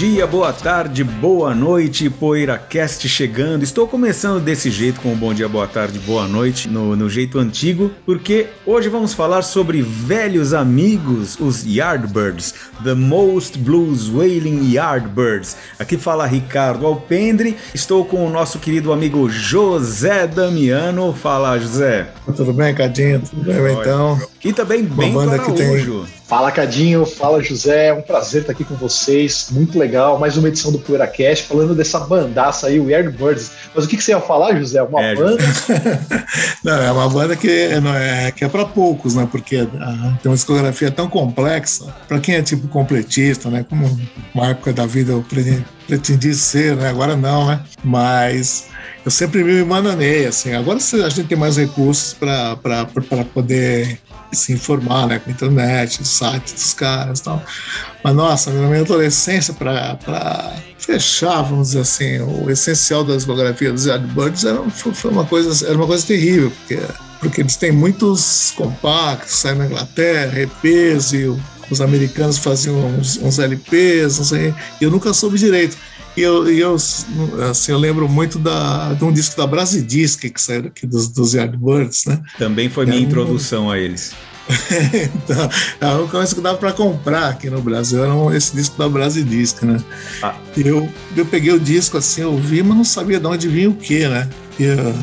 dia, boa tarde, boa noite, PoeiraCast chegando. Estou começando desse jeito com o bom dia, boa tarde, boa noite, no, no jeito antigo, porque hoje vamos falar sobre velhos amigos, os Yardbirds, The Most Blues Wailing Yardbirds. Aqui fala Ricardo Alpendre, estou com o nosso querido amigo José Damiano. Fala, José. Tudo bem, Cadinho? Tudo bem, então? E também bem banda que tem Fala Cadinho, fala José, é um prazer estar aqui com vocês, muito legal, mais uma edição do PoeiraCast, falando dessa bandaça aí, o Birds. Mas o que, que você ia falar, José? Uma é, banda? não, é uma banda que, não é, que é para poucos, né? Porque ah, tem uma discografia tão complexa, para quem é tipo completista, né? Como uma época da vida eu pretendi ser, né? Agora não, né? Mas eu sempre me mananei, assim. Agora a gente tem mais recursos para poder se informar, né, com a internet, o site dos caras e tal. Mas, nossa, na minha adolescência, para fechar, vamos dizer assim, o essencial da discografia dos Yardbirds era, foi uma coisa, era uma coisa terrível, porque, porque eles têm muitos compactos, saem na Inglaterra, EPs, e os americanos faziam uns, uns LPs, não sei, e eu nunca soube direito. E eu, eu, assim, eu lembro muito da, de um disco da Brasidisc que saiu aqui dos, dos Yardbirds, né? Também foi minha introdução um... a eles. então, a única coisa que dava para comprar aqui no Brasil era esse disco da Brasidisc, né? Ah. Eu, eu peguei o disco assim, eu vi, mas não sabia de onde vinha o que, né?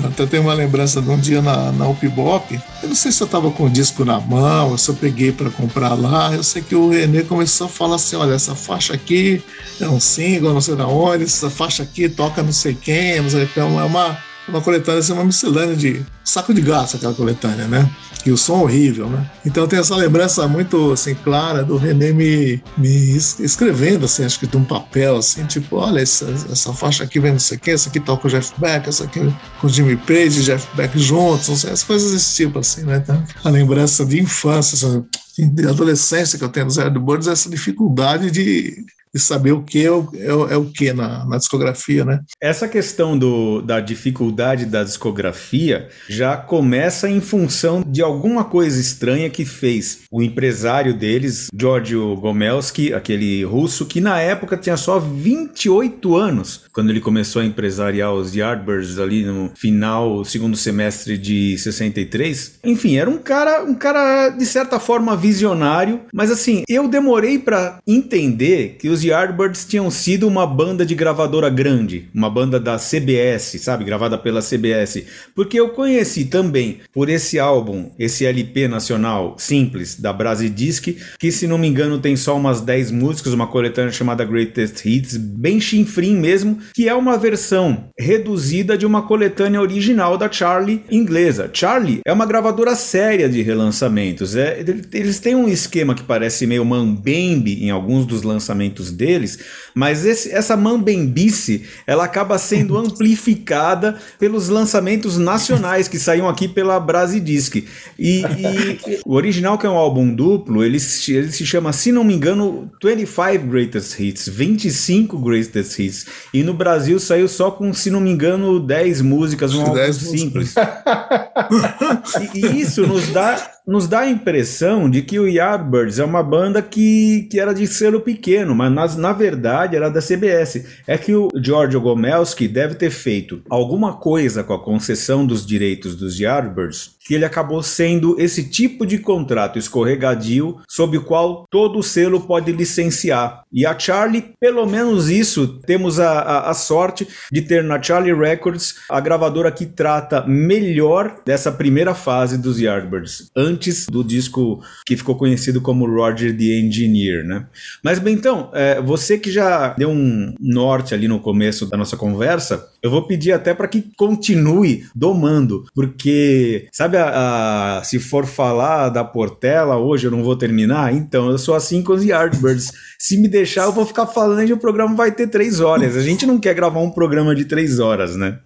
Até tenho uma lembrança de um dia na, na Upbop. Eu não sei se eu estava com o disco na mão, ou se eu peguei para comprar lá. Eu sei que o Renê começou a falar assim: olha, essa faixa aqui é um single, não sei da onde, essa faixa aqui toca não sei quem, não sei o que. É uma, uma coletânea, assim, uma miscelânea de saco de gato, aquela coletânea, né? E o som horrível, né? Então tem essa lembrança muito assim clara do René me, me escrevendo assim, acho que de um papel assim, tipo, olha essa, essa faixa aqui vem não sei o que, essa aqui toca o Jeff Beck, essa aqui com o Jimmy Page e Jeff Beck juntos, não sei, as coisas desse tipo assim, né? Então, a lembrança de infância, assim, de adolescência que eu tenho nos Birds, essa dificuldade de e saber o que é o, é, é o que na, na, discografia, né? Essa questão do, da dificuldade da discografia já começa em função de alguma coisa estranha que fez o empresário deles, Giorgio Gomelski, aquele russo, que na época tinha só 28 anos, quando ele começou a empresariar os Yardbirds ali no final, segundo semestre de 63. Enfim, era um cara, um cara de certa forma visionário, mas assim, eu demorei para entender que os Yardbirds tinham sido uma banda de gravadora grande, uma banda da CBS, sabe, gravada pela CBS, porque eu conheci também por esse álbum, esse LP nacional simples da Brasidisc, que se não me engano tem só umas 10 músicas, uma coletânea chamada Greatest Hits, bem chinfrim mesmo, que é uma versão reduzida de uma coletânea original da Charlie inglesa. Charlie é uma gravadora séria de relançamentos, é, eles têm um esquema que parece meio mambembe em alguns dos lançamentos deles, mas esse, essa mambembice ela acaba sendo amplificada pelos lançamentos nacionais que saíam aqui pela Brasidisc. E, e o original, que é um álbum duplo, ele, ele se chama, se não me engano, 25 Greatest Hits, 25 Greatest Hits. E no Brasil saiu só com, se não me engano, 10 músicas, um álbum simples. e, e isso nos dá nos dá a impressão de que o Yardbirds é uma banda que, que era de selo pequeno, mas nas, na verdade era da CBS. É que o Giorgio Gomelski deve ter feito alguma coisa com a concessão dos direitos dos Yardbirds que ele acabou sendo esse tipo de contrato escorregadio sob o qual todo selo pode licenciar. E a Charlie, pelo menos isso, temos a, a, a, sorte de ter na Charlie Records a gravadora que trata melhor dessa primeira fase dos Yardbirds, antes do disco que ficou conhecido como Roger the Engineer, né? Mas bem, então, é, você que já deu um norte ali no começo da nossa conversa, eu vou pedir até para que continue domando, porque sabe a, se for falar da Portela hoje eu não vou terminar, então eu sou assim com os Yardbirds. se me deixar, eu vou ficar falando e o programa vai ter três horas. A gente não quer gravar um programa de três horas, né?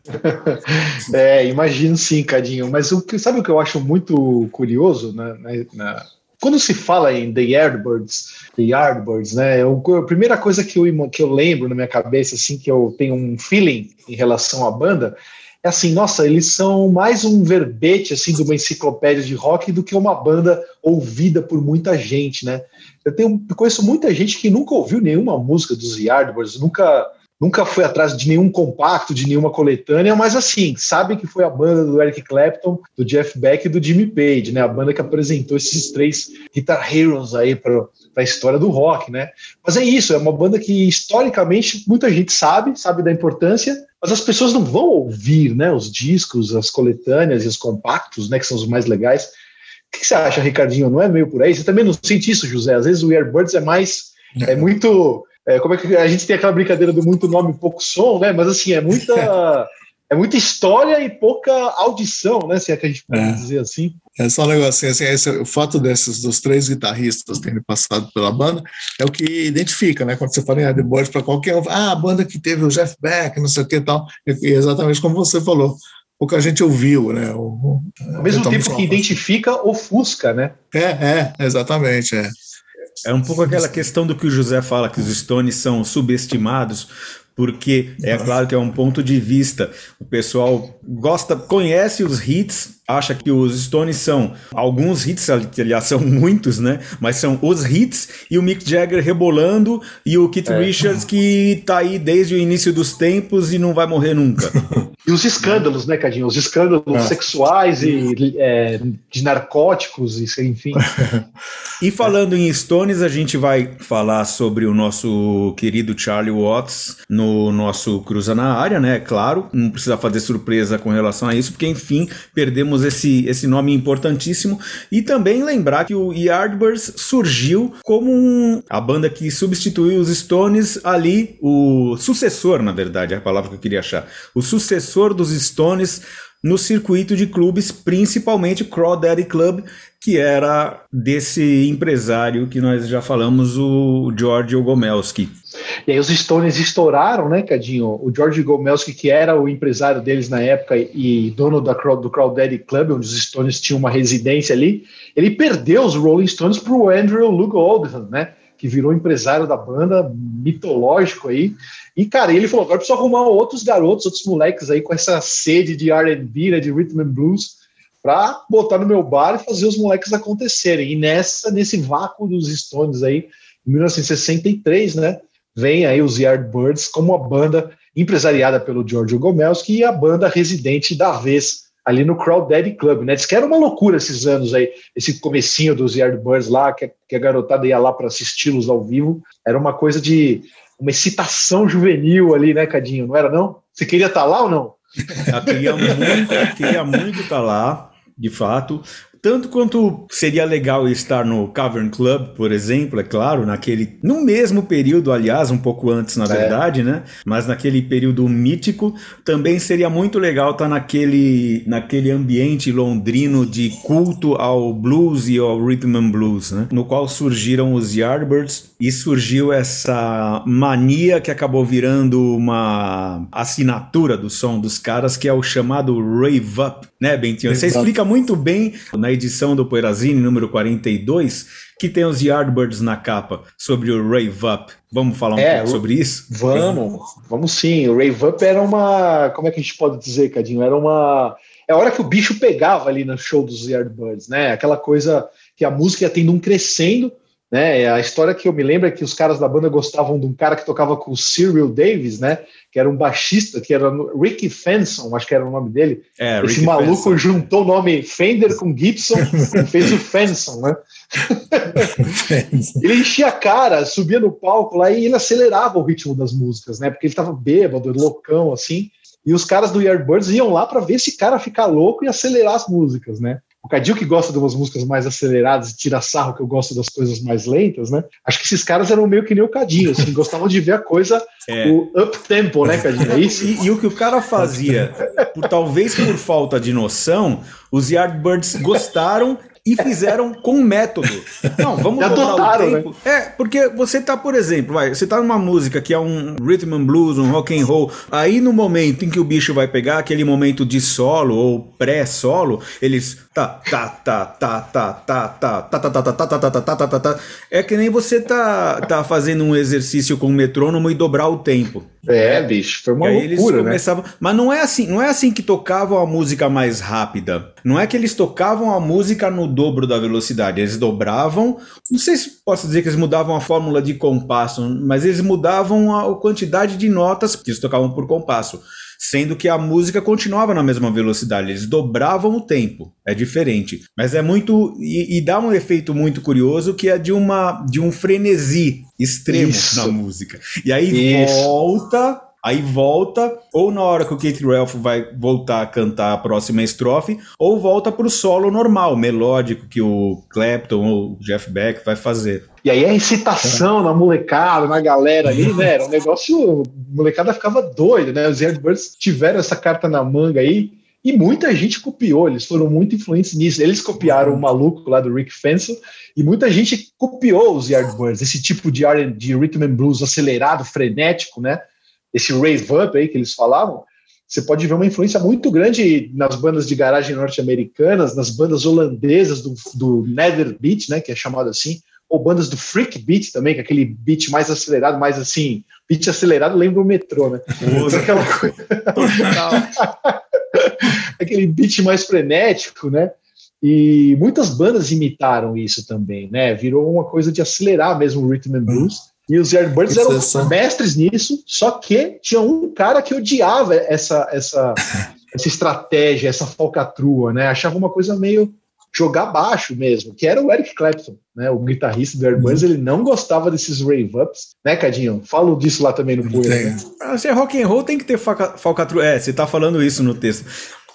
é, imagino sim, Cadinho. Mas o que, sabe o que eu acho muito curioso né, na, quando se fala em The Yardbirds, The Yardbirds, né? Eu, a primeira coisa que eu, que eu lembro na minha cabeça, assim, que eu tenho um feeling em relação à banda, é assim, nossa, eles são mais um verbete assim de uma enciclopédia de rock do que uma banda ouvida por muita gente, né? Eu tenho eu conheço muita gente que nunca ouviu nenhuma música dos Yardbirds, nunca nunca foi atrás de nenhum compacto, de nenhuma coletânea, mas assim, sabe que foi a banda do Eric Clapton, do Jeff Beck e do Jimmy Page, né? A banda que apresentou esses três guitar heroes aí para a história do rock, né? Mas é isso, é uma banda que historicamente muita gente sabe, sabe da importância, mas as pessoas não vão ouvir, né? Os discos, as coletâneas e os compactos, né? Que são os mais legais. O que você acha, Ricardinho? Não é meio por aí? Você também não sente isso, José? Às vezes o Airbirds é mais, é muito é, como é que a gente tem aquela brincadeira do muito nome e pouco som, né? Mas assim, é muita, é muita história e pouca audição, né? Se é que a gente pode é. dizer assim. É só um negocinho assim, esse, o fato desses dos três guitarristas terem passado pela banda é o que identifica, né? Quando você fala em The Boys para qualquer um, ah, a banda que teve o Jeff Beck, não sei o que e tal, e exatamente como você falou pouca gente ouviu, né? O, Ao mesmo tempo que identifica, ofusca, né? É, é, exatamente, é. É um pouco aquela questão do que o José fala, que os Stones são subestimados, porque é claro que é um ponto de vista. O pessoal gosta, conhece os hits, acha que os Stones são alguns hits, aliás, são muitos, né? Mas são os hits e o Mick Jagger rebolando e o Keith é. Richards que tá aí desde o início dos tempos e não vai morrer nunca. e os escândalos, né, Cadinho? Os escândalos é. sexuais e é, de narcóticos, e, enfim. e falando em Stones, a gente vai falar sobre o nosso querido Charlie Watts no nosso Cruza na Área, né? Claro, não precisa fazer surpresa com relação a isso, porque enfim, perdemos temos esse, esse nome importantíssimo. E também lembrar que o Yardbirds surgiu como um, a banda que substituiu os Stones ali, o sucessor, na verdade, é a palavra que eu queria achar. O sucessor dos Stones no circuito de clubes, principalmente Crawdaddy Club, que era desse empresário que nós já falamos, o George Gomelski. E aí os Stones estouraram, né, Cadinho? O George Gomelski, que era o empresário deles na época e dono da, do Crawdaddy Club, onde os Stones tinham uma residência ali, ele perdeu os Rolling Stones para o Andrew Luke Oldham, né? Que virou empresário da banda, mitológico aí. E, cara, ele falou: agora preciso arrumar outros garotos, outros moleques aí com essa sede de RB, né, de rhythm and blues para botar no meu bar e fazer os moleques acontecerem. E nessa, nesse vácuo dos Stones aí, em 1963, né, vem aí os Yardbirds como a banda empresariada pelo Giorgio Gomelski e a banda residente da vez ali no Crowd Daddy Club, né? Diz que era uma loucura esses anos aí, esse comecinho dos Yardbirds lá, que, que a garotada ia lá para assisti-los ao vivo, era uma coisa de uma excitação juvenil ali, né, Cadinho? Não era não? Você queria estar tá lá ou não? Eu queria muito, queria muito estar tá lá de fato. Tanto quanto seria legal estar no Cavern Club, por exemplo, é claro, naquele. No mesmo período, aliás, um pouco antes, na é. verdade, né? Mas naquele período mítico, também seria muito legal estar naquele, naquele ambiente londrino de culto ao blues e ao rhythm and blues, né? No qual surgiram os Yardbirds e surgiu essa mania que acabou virando uma assinatura do som dos caras, que é o chamado Rave Up, né, Bentinho? Você explica muito bem na edição do Poeirazine, número 42, que tem os Yardbirds na capa, sobre o Rave Up. Vamos falar um é, pouco sobre isso? Vamos, vamos sim. O Rave Up era uma. Como é que a gente pode dizer, Cadinho? Era uma. É a hora que o bicho pegava ali no show dos Yardbirds, né? Aquela coisa que a música ia tendo um crescendo né? A história que eu me lembro é que os caras da banda gostavam de um cara que tocava com o Cyril Davis, né? Que era um baixista, que era Ricky Fenson, acho que era o nome dele. É, Esse Ricky maluco Fenson. juntou o nome Fender com Gibson e fez o Fenson, né? ele enchia a cara, subia no palco lá e ele acelerava o ritmo das músicas, né? Porque ele tava bêbado, loucão, assim. E os caras do Yardbirds iam lá para ver esse cara ficar louco e acelerar as músicas, né? O Cadil que gosta de umas músicas mais aceleradas e tira sarro que eu gosto das coisas mais lentas, né? Acho que esses caras eram meio que nem o Cadinho, assim, gostavam de ver a coisa, é. o up tempo, né, Cadinho? É isso? E, e, o que o cara fazia, por, talvez por falta de noção, os Yardbirds gostaram e fizeram com método. Não, vamos dobrar o tempo. Né? É, porque você tá, por exemplo, vai, você tá numa música que é um rhythm and blues, um rock and roll, aí no momento em que o bicho vai pegar aquele momento de solo ou pré-solo, eles tá, tá, tá, tá, tá, tá, tá, tá, tá, tá, tá, tá, tá, tá, tá, tá, tá, tá. É que nem você tá, tá fazendo um exercício com o metrônomo e dobrar o tempo. É, bicho, foi uma loucura, eles começavam, né? Mas não é assim, não é assim que tocavam a música mais rápida. Não é que eles tocavam a música no dobro da velocidade. Eles dobravam. Não sei se posso dizer que eles mudavam a fórmula de compasso, mas eles mudavam a quantidade de notas que eles tocavam por compasso sendo que a música continuava na mesma velocidade, eles dobravam o tempo. É diferente, mas é muito e, e dá um efeito muito curioso que é de uma de um frenesi extremo Isso. na música. E aí Isso. volta Aí volta, ou na hora que o Keith Ralph vai voltar a cantar a próxima estrofe, ou volta pro solo normal, melódico, que o Clapton ou o Jeff Beck vai fazer. E aí a excitação é. na molecada, na galera ali, né? Era um negócio. A molecada ficava doida, né? Os Yardbirds tiveram essa carta na manga aí. E muita gente copiou, eles foram muito influentes nisso. Eles copiaram o maluco lá do Rick Fensel e muita gente copiou os Yardbirds, esse tipo de, de rhythm and blues acelerado, frenético, né? Esse rave up aí que eles falavam, você pode ver uma influência muito grande nas bandas de garagem norte-americanas, nas bandas holandesas do, do Nether Beat, né, que é chamado assim, ou bandas do Freak Beat também, que é aquele beat mais acelerado, mais assim, beat acelerado lembra o metrô, né? Aquela coisa... aquele beat mais frenético, né? E muitas bandas imitaram isso também, né? Virou uma coisa de acelerar mesmo o rhythm and blues. E os Yardbirds eram mestres nisso, só que tinha um cara que odiava essa, essa, essa estratégia, essa falcatrua, né? Achava uma coisa meio jogar baixo mesmo, que era o Eric Clapton, né? O guitarrista do Yardbirds, uhum. ele não gostava desses rave-ups, né, Cadinho? Falo disso lá também no Poeira. Né? Se é rock and roll, tem que ter falcatrua. É, você tá falando isso no texto.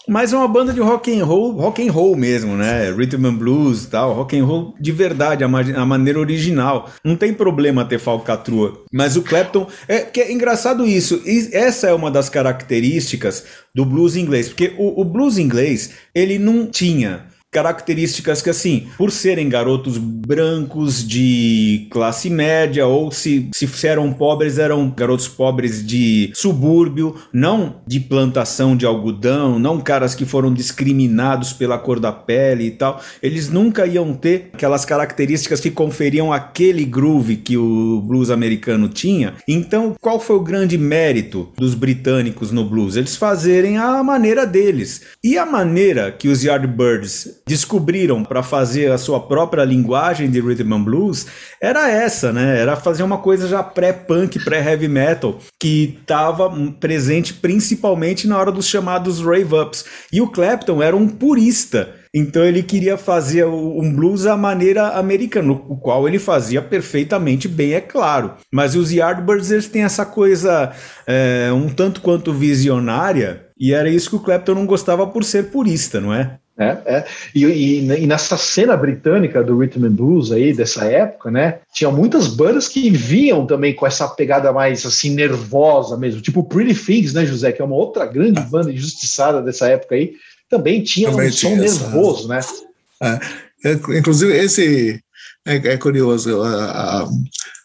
Mas é uma banda de rock and roll, rock and roll mesmo, né? Rhythm and blues e tal, rock and roll de verdade, a, a maneira original. Não tem problema ter falcatrua. Mas o Clapton é que é engraçado isso. E essa é uma das características do blues inglês, porque o, o blues inglês ele não tinha características que, assim, por serem garotos brancos de classe média, ou se, se eram pobres, eram garotos pobres de subúrbio, não de plantação de algodão, não caras que foram discriminados pela cor da pele e tal, eles nunca iam ter aquelas características que conferiam aquele groove que o blues americano tinha. Então, qual foi o grande mérito dos britânicos no blues? Eles fazerem a maneira deles. E a maneira que os Yardbirds descobriram para fazer a sua própria linguagem de rhythm and blues era essa, né? Era fazer uma coisa já pré-punk, pré-heavy metal, que estava presente principalmente na hora dos chamados rave ups. E o Clapton era um purista. Então ele queria fazer um blues à maneira americana, o qual ele fazia perfeitamente bem, é claro. Mas os Yardbirds eles têm essa coisa é, um tanto quanto visionária, e era isso que o Clapton não gostava por ser purista, não é? É, é. E, e, e, nessa cena britânica do rhythm and blues aí dessa época, né, tinha muitas bandas que vinham também com essa pegada mais assim nervosa mesmo, tipo Pretty Things, né, José, que é uma outra grande banda injustiçada dessa época aí, também tinha também um tinha som essa, nervoso, né? É, é, inclusive esse é, é curioso a, a,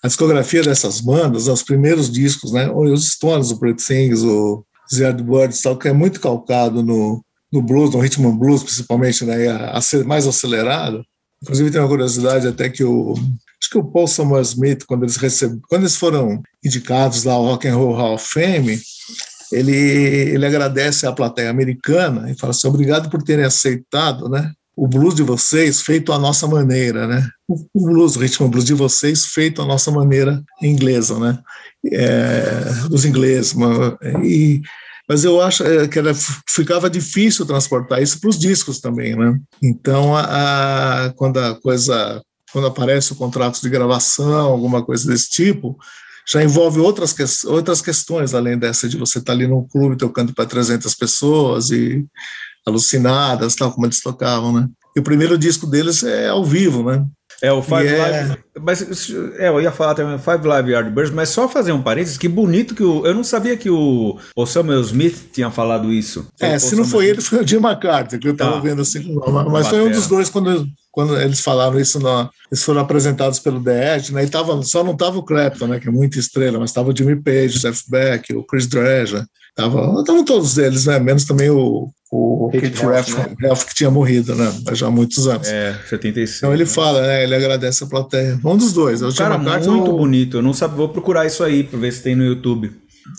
a, discografia dessas bandas, os primeiros discos, né, os Stones, o Pretty Things, o Zed Birds, tal, que é muito calcado no no blues, no ritmo blues, principalmente, né, a, a ser mais acelerado. Inclusive tem uma curiosidade até que o acho que o Paul Samuel Smith, quando eles receb, quando eles foram indicados lá ao Rock and Roll Hall of Fame, ele ele agradece à plateia americana e fala assim, obrigado por terem aceitado, né, o blues de vocês feito à nossa maneira, né? O, o blues, o ritmo blues de vocês feito à nossa maneira inglesa, né? É, dos ingleses, e mas eu acho é, que era, ficava difícil transportar isso para os discos também, né? Então, a, a, quando a coisa, quando aparece o contrato de gravação, alguma coisa desse tipo, já envolve outras, que, outras questões, além dessa de você estar tá ali num clube tocando para 300 pessoas e alucinadas, tal, como eles tocavam, né? E o primeiro disco deles é ao vivo, né? É, o Five yeah. É Live. Mas é, eu ia falar também Five Live Yardbirds, mas só fazer um parênteses, que bonito que o. Eu não sabia que o, o Samuel Smith tinha falado isso. É, se não foi ele, foi o Jim McCarthy, que eu estava tá. vendo assim. Mas foi um dos dois quando, quando eles falaram isso, no, eles foram apresentados pelo The Edge, né? E tava, só não tava o Clapton, né? Que é muita estrela, mas tava o Jimmy Page, o Jeff Beck, o Chris Dreja. Estavam todos eles, né? Menos também o, o Kate Ralph, né? Ralph, que tinha morrido, né? Já há muitos anos. É, 76. Então ele né? fala, né? Ele agradece a plateia. Um dos dois. A Cara, muito bonito. Eu não sabia, vou procurar isso aí para ver se tem no YouTube.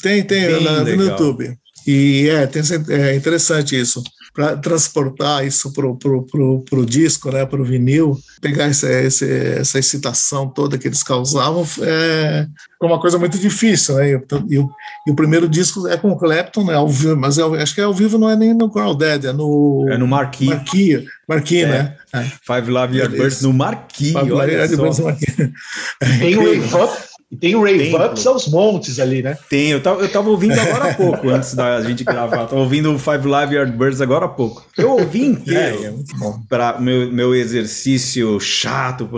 Tem, tem, na, no YouTube. E é, tem, é interessante isso para transportar isso para o pro, pro, pro disco, né, para o vinil, pegar essa, essa, essa excitação toda que eles causavam, é uma coisa muito difícil. Né? E, o, e o primeiro disco é com o Clapton, né, ao vivo, mas é, acho que é ao vivo não é nem no Dead, é no. É no Marquis. Marquis, Marquis é. né? É. Five Love Yardbirds no Marquis. Five Love Yardbirds no Marquis. Tem o Wave e tem o Rave Ups aos montes ali, né? Tem, eu tava, eu tava ouvindo agora há pouco, antes da gente gravar. Tava ouvindo o Five Live Yardbirds agora há pouco. Eu ouvi inteiro. É, é muito bom. Pra meu, meu exercício chato,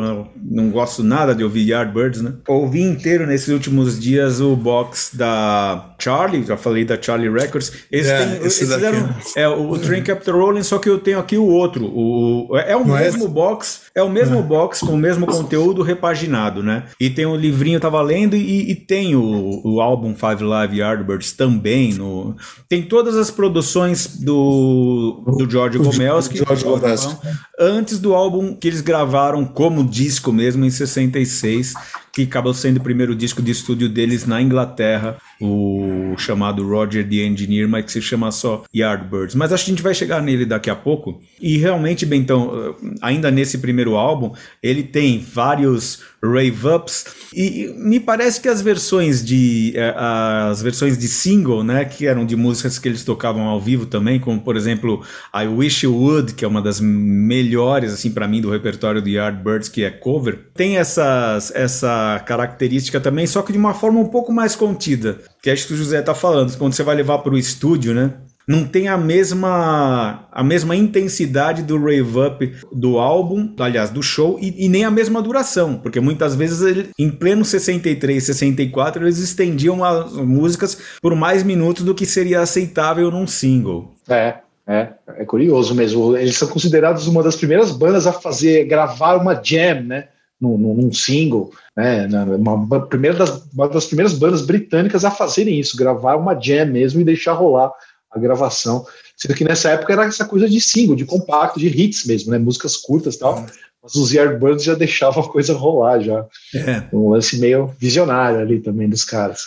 não gosto nada de ouvir Yardbirds, né? ouvi inteiro nesses últimos dias o box da Charlie, já falei da Charlie Records. Esse é, tem, esse fizeram, é o Train Captain Rolling, só que eu tenho aqui o outro. O, é o não é mesmo é? box, é o mesmo box com o mesmo conteúdo repaginado, né? E tem um livrinho, tava lendo, e, e tem o, o álbum Five Live Yardbirds também. No, tem todas as produções do, do George Gomelski, antes do álbum que eles gravaram como disco mesmo em 66 que acabou sendo o primeiro disco de estúdio deles na Inglaterra, o chamado Roger the Engineer, mas que se chama só Yardbirds. Mas acho que a gente vai chegar nele daqui a pouco. E realmente, Bentão, ainda nesse primeiro álbum, ele tem vários rave-ups e me parece que as versões de eh, as versões de single, né, que eram de músicas que eles tocavam ao vivo também, como por exemplo I Wish You Would, que é uma das melhores assim para mim do repertório do Yardbirds, que é cover, tem essas característica também, só que de uma forma um pouco mais contida. Que é isso que o José está falando. Quando você vai levar para o estúdio, né? Não tem a mesma a mesma intensidade do rave up do álbum, aliás, do show, e, e nem a mesma duração, porque muitas vezes ele, em pleno 63, 64, eles estendiam as músicas por mais minutos do que seria aceitável num single. É, é, é curioso mesmo. Eles são considerados uma das primeiras bandas a fazer gravar uma jam, né? Num, num single, né? Uma, primeira das, uma das primeiras bandas britânicas a fazerem isso, gravar uma jam mesmo e deixar rolar a gravação. Sendo que nessa época era essa coisa de single, de compacto, de hits mesmo, né? Músicas curtas e tal. É. Mas os Yardbirds já deixavam a coisa rolar já. É. Um lance meio visionário ali também dos caras.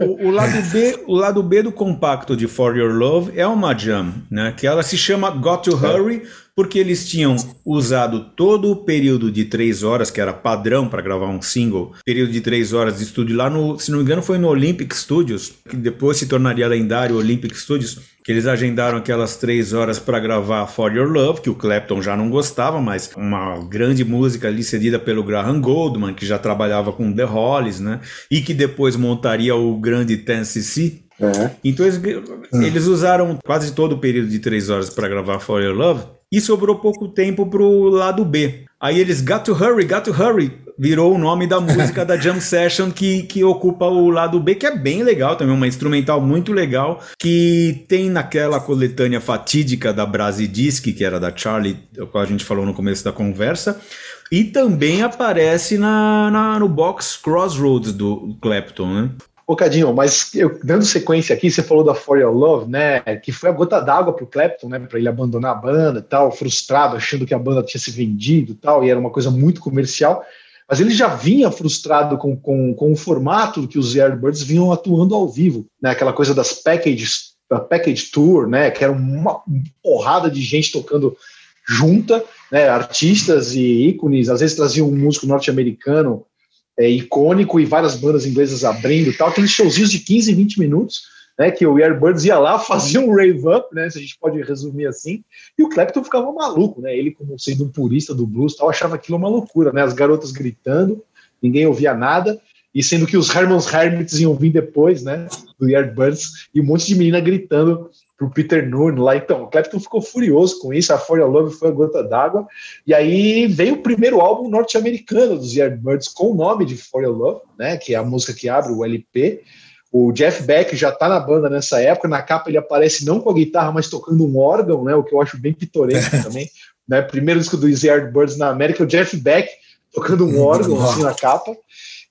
O, o, o, lado B, o lado B do compacto de For Your Love é uma jam, né? Que ela se chama Got to Hurry, porque eles tinham usado todo o período de três horas, que era padrão para gravar um single, período de três horas de estúdio lá no, se não me engano, foi no Olympic Studios, que depois se tornaria lendário Olympic Studios, que eles agendaram aquelas três horas para gravar For Your Love, que o Clapton já não gostava, mas uma grande música ali cedida pelo Graham Goldman, que já trabalhava com The Hollies, né? E que depois montaria o grande Tennessee. É. Então eles, eles usaram quase todo o período de três horas para gravar For Your Love e sobrou pouco tempo pro lado B. Aí eles Got to Hurry, Got to Hurry virou o nome da música da Jam Session que, que ocupa o lado B, que é bem legal também, uma instrumental muito legal, que tem naquela coletânea fatídica da Brasidisc, que era da Charlie, o qual a gente falou no começo da conversa, e também aparece na, na no box Crossroads do Clapton, né? Ô, Cadinho, mas eu, dando sequência aqui, você falou da For Your Love, né? Que foi a gota d'água pro Clapton, né? Para ele abandonar a banda tal, frustrado, achando que a banda tinha se vendido tal, e era uma coisa muito comercial. Mas ele já vinha frustrado com, com, com o formato que os Yardbirds vinham atuando ao vivo, né? Aquela coisa das packages, da package tour, né? Que era uma porrada de gente tocando junta, né? Artistas e ícones, às vezes traziam um músico norte-americano é, icônico e várias bandas inglesas abrindo tal. Tem showzinhos de 15, 20 minutos, né? Que o Airbirds ia lá, fazia um rave up, né? Se a gente pode resumir assim, e o Clapton ficava maluco, né? Ele, como sendo um purista do blues, tal, achava aquilo uma loucura, né? As garotas gritando, ninguém ouvia nada. E sendo que os Herman's Hermits iam vir depois, né? Do Yardbirds, e um monte de menina gritando pro Peter Noone lá. Então, o Clapton ficou furioso com isso, a For Your Love foi a gota d'água. E aí veio o primeiro álbum norte-americano dos Yardbirds com o nome de For Your Love, né, que é a música que abre o LP. O Jeff Beck já tá na banda nessa época, na capa ele aparece não com a guitarra, mas tocando um órgão, né, o que eu acho bem pitoresco também. Né, primeiro disco dos Yardbirds na América, o Jeff Beck tocando um órgão assim na capa.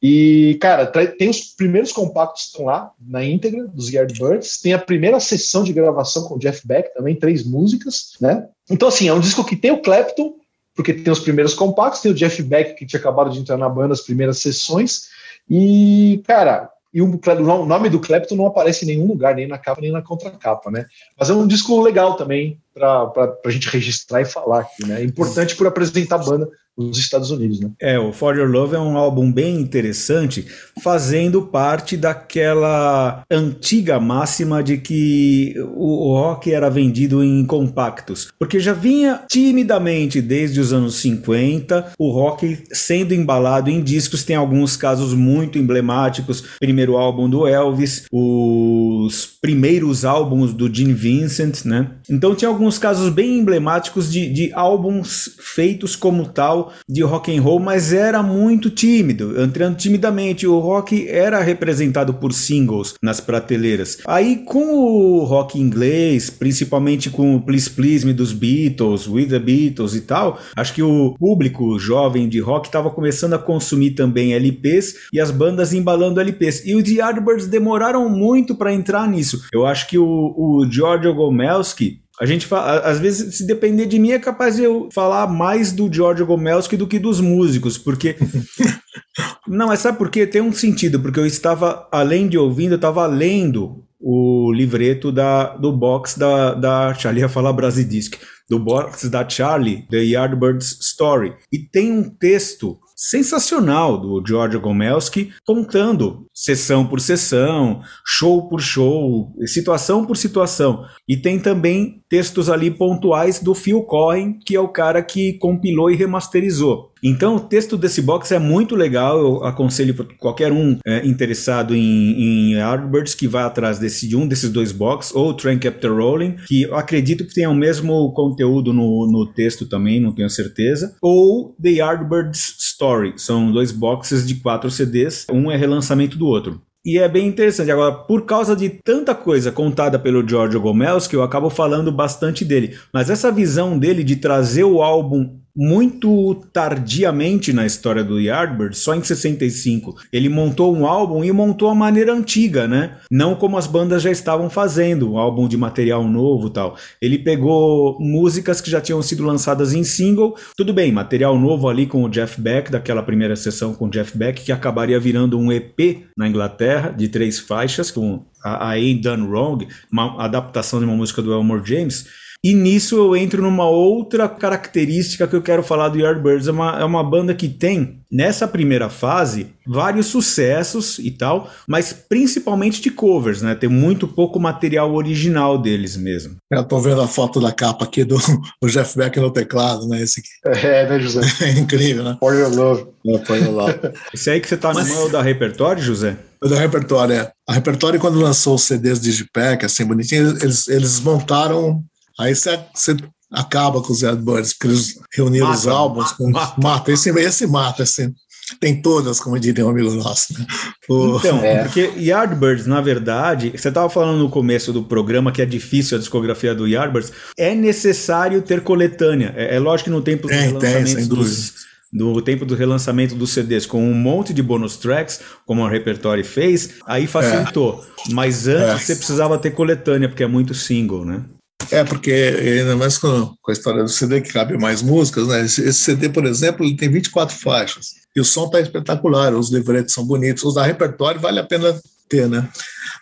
E, cara, tem os primeiros compactos que estão lá na íntegra dos Yardbirds. Tem a primeira sessão de gravação com o Jeff Beck, também três músicas, né? Então, assim, é um disco que tem o Clapton, porque tem os primeiros compactos, tem o Jeff Beck, que tinha acabado de entrar na banda, as primeiras sessões. E, cara, e o, o nome do Clapton não aparece em nenhum lugar, nem na capa, nem na contracapa, né? Mas é um disco legal também para a gente registrar e falar aqui, né? É importante por apresentar a banda nos Estados Unidos, né? É, o For Your Love é um álbum bem interessante, fazendo parte daquela antiga máxima de que o rock era vendido em compactos, porque já vinha timidamente desde os anos 50 o rock sendo embalado em discos, tem alguns casos muito emblemáticos, primeiro álbum do Elvis, os primeiros álbuns do Gene Vincent, né? Então tinha alguns casos bem emblemáticos de, de álbuns feitos como tal de rock and roll, mas era muito tímido, entrando timidamente. O rock era representado por singles nas prateleiras. Aí com o rock inglês, principalmente com o Please Please Me dos Beatles, With the Beatles e tal, acho que o público jovem de rock estava começando a consumir também LPs e as bandas embalando LPs. E os Yardbirds demoraram muito para entrar nisso. Eu acho que o, o Giorgio Gomelski a gente fala, às vezes, se depender de mim, é capaz de eu falar mais do George Gomelski do que dos músicos, porque. Não, mas sabe por quê? Tem um sentido, porque eu estava, além de ouvindo, eu estava lendo o livreto da, do box da, da Charlie, ia falar Brasidisc, do box da Charlie, The Yardbirds Story. E tem um texto sensacional do George Gomelski, contando sessão por sessão, show por show, situação por situação. E tem também textos ali pontuais do Phil Cohen, que é o cara que compilou e remasterizou. Então, o texto desse box é muito legal. Eu aconselho para qualquer um é, interessado em, em Yardbirds que vá atrás desse, de um desses dois boxes, ou Train Kept Rolling, que eu acredito que tenha o mesmo conteúdo no, no texto também, não tenho certeza, ou The Yardbirds Story. São dois boxes de quatro CDs, um é relançamento do outro. E é bem interessante. Agora, por causa de tanta coisa contada pelo Giorgio Gomelski, eu acabo falando bastante dele. Mas essa visão dele de trazer o álbum muito tardiamente na história do Yardbird, só em 65. Ele montou um álbum e montou a maneira antiga, né? Não como as bandas já estavam fazendo, um álbum de material novo tal. Ele pegou músicas que já tinham sido lançadas em single, tudo bem, material novo ali com o Jeff Beck, daquela primeira sessão com o Jeff Beck, que acabaria virando um EP na Inglaterra, de três faixas, com a, a Ain't Done Wrong, uma adaptação de uma música do Elmore James. E nisso eu entro numa outra característica que eu quero falar do Yardbirds. É uma, é uma banda que tem, nessa primeira fase, vários sucessos e tal, mas principalmente de covers, né? Tem muito pouco material original deles mesmo. Eu tô vendo a foto da capa aqui do, do Jeff Beck no teclado, né? Esse aqui. É, né, José? É incrível, né? For Your Love. É, for your love. Esse aí que você tá mas... no da repertório, José? O da repertório, é. A repertório, quando lançou os CDs Digipack, assim, bonitinho, eles, eles montaram Aí você, você acaba com os Yardbirds, porque eles reuniram mata, os álbuns, com, mata. mata, esse, esse mata, assim. Tem todas, como diria um amigo nosso. Né? O... Então, é. porque Yardbirds, na verdade, você estava falando no começo do programa que é difícil a discografia do Yardbirds, é necessário ter coletânea. É, é lógico que no tempo dos tem, lançamentos tem, dos, do tempo do relançamento dos CDs com um monte de bonus tracks, como a Repertory fez, aí facilitou. É. Mas antes é. você precisava ter coletânea, porque é muito single, né? É, porque ainda mais com, com a história do CD que cabe mais músicas, né? Esse, esse CD, por exemplo, ele tem 24 faixas. E o som está espetacular, os livretos são bonitos, os da repertório vale a pena ter, né?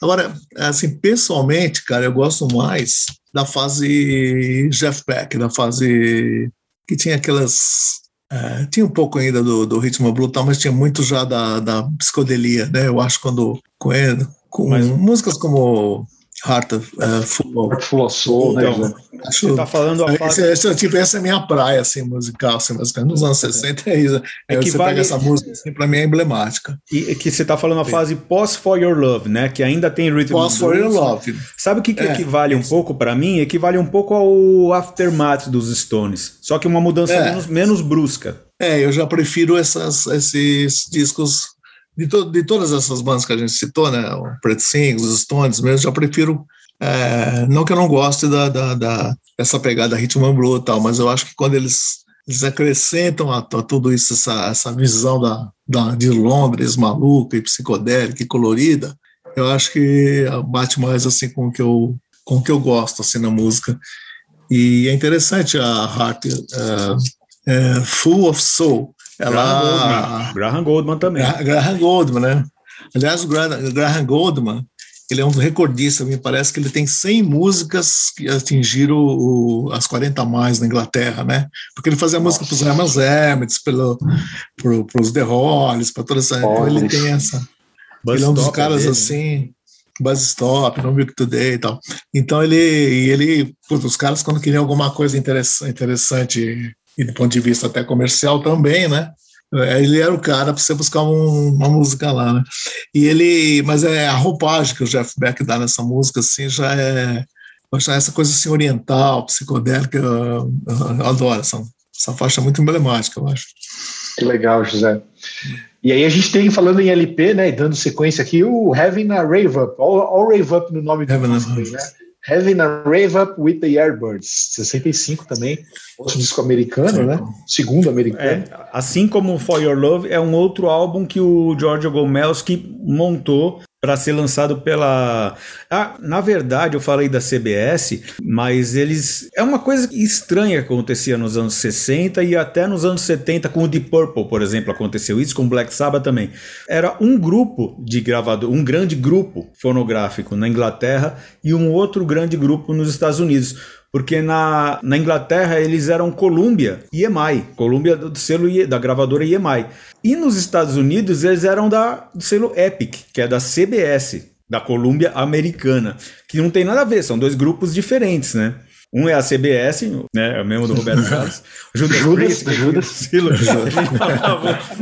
Agora, assim, pessoalmente, cara, eu gosto mais da fase Jeff Beck, da fase que tinha aquelas é, tinha um pouco ainda do, do ritmo brutal, mas tinha muito já da, da psicodelia, né? Eu acho quando com, ele, com mas, músicas como Heart of, uh, Full, Heart Full of Soul, né, então, né? Acho, você tá falando a fase... Esse, tipo, essa é a minha praia, assim, musical, assim, mas nos anos 60 é isso. É, é que você vale... pega essa música, assim, pra mim é emblemática. E que você tá falando a fase Post For Your Love, né? Que ainda tem Rhythm Post For Your Love. Sabe o que, que é, equivale um pouco para mim? Equivale um pouco ao Aftermath dos Stones. Só que uma mudança é. menos, menos brusca. É, eu já prefiro essas, esses discos de, to, de todas essas bandas que a gente citou, né, o Pretty Sings, os Stones mesmo, já prefiro, é, não que eu não goste da, da, da, pegada ritmo and blues e tal, mas eu acho que quando eles eles acrescentam a, a tudo isso, essa, essa visão da, da, de Londres maluca e psicodélica e colorida, eu acho que bate mais assim com o que eu, com o que eu gosto assim, na música. E é interessante a Heart, uh, uh, Full of Soul. Ela, Graham Goldman, Graham Goldman também. Graham Goldman, né? Aliás, o Graham Goldman, ele é um recordista, me parece que ele tem 100 músicas que atingiram o, as 40 mais na Inglaterra, né? Porque ele fazia música para os Herman Hermits, para os The Hollies, para toda essa. Então ele tem essa. Buzz ele é um dos caras dele, né? assim. Buzz Stop, No Milk Today e tal. Então ele, ele os caras quando queriam alguma coisa interessante, interessante e do ponto de vista até comercial também, né? É, ele era o cara para você buscar um, uma música lá, né? E ele, mas é a roupagem que o Jeff Beck dá nessa música, assim, já é, já essa coisa assim oriental, psicodélica, eu, eu adoro essa, essa faixa é muito emblemática, eu acho. Que legal, José. E aí a gente tem, falando em LP, né, dando sequência aqui, o Heaven a Rave Up, all, all Rave Up no nome do Heaven disco, né? Heaven a Rave Up with the Airbirds, 65 também, outro disco americano, né? Segundo americano. É, assim como For Your Love, é um outro álbum que o Giorgio Gomelski montou para ser lançado pela. Ah, na verdade, eu falei da CBS, mas eles. É uma coisa estranha que acontecia nos anos 60 e até nos anos 70 com o Deep Purple, por exemplo, aconteceu isso, com Black Sabbath também. Era um grupo de gravador, um grande grupo fonográfico na Inglaterra e um outro grande grupo nos Estados Unidos porque na, na Inglaterra eles eram Columbia e EMI, Columbia do selo da gravadora EMI. E nos Estados Unidos eles eram da, do selo Epic, que é da CBS, da Columbia americana, que não tem nada a ver, são dois grupos diferentes, né? Um é a CBS, né? É o mesmo do Roberto Carlos. Judas, Judas, Priest, Judas. Silo.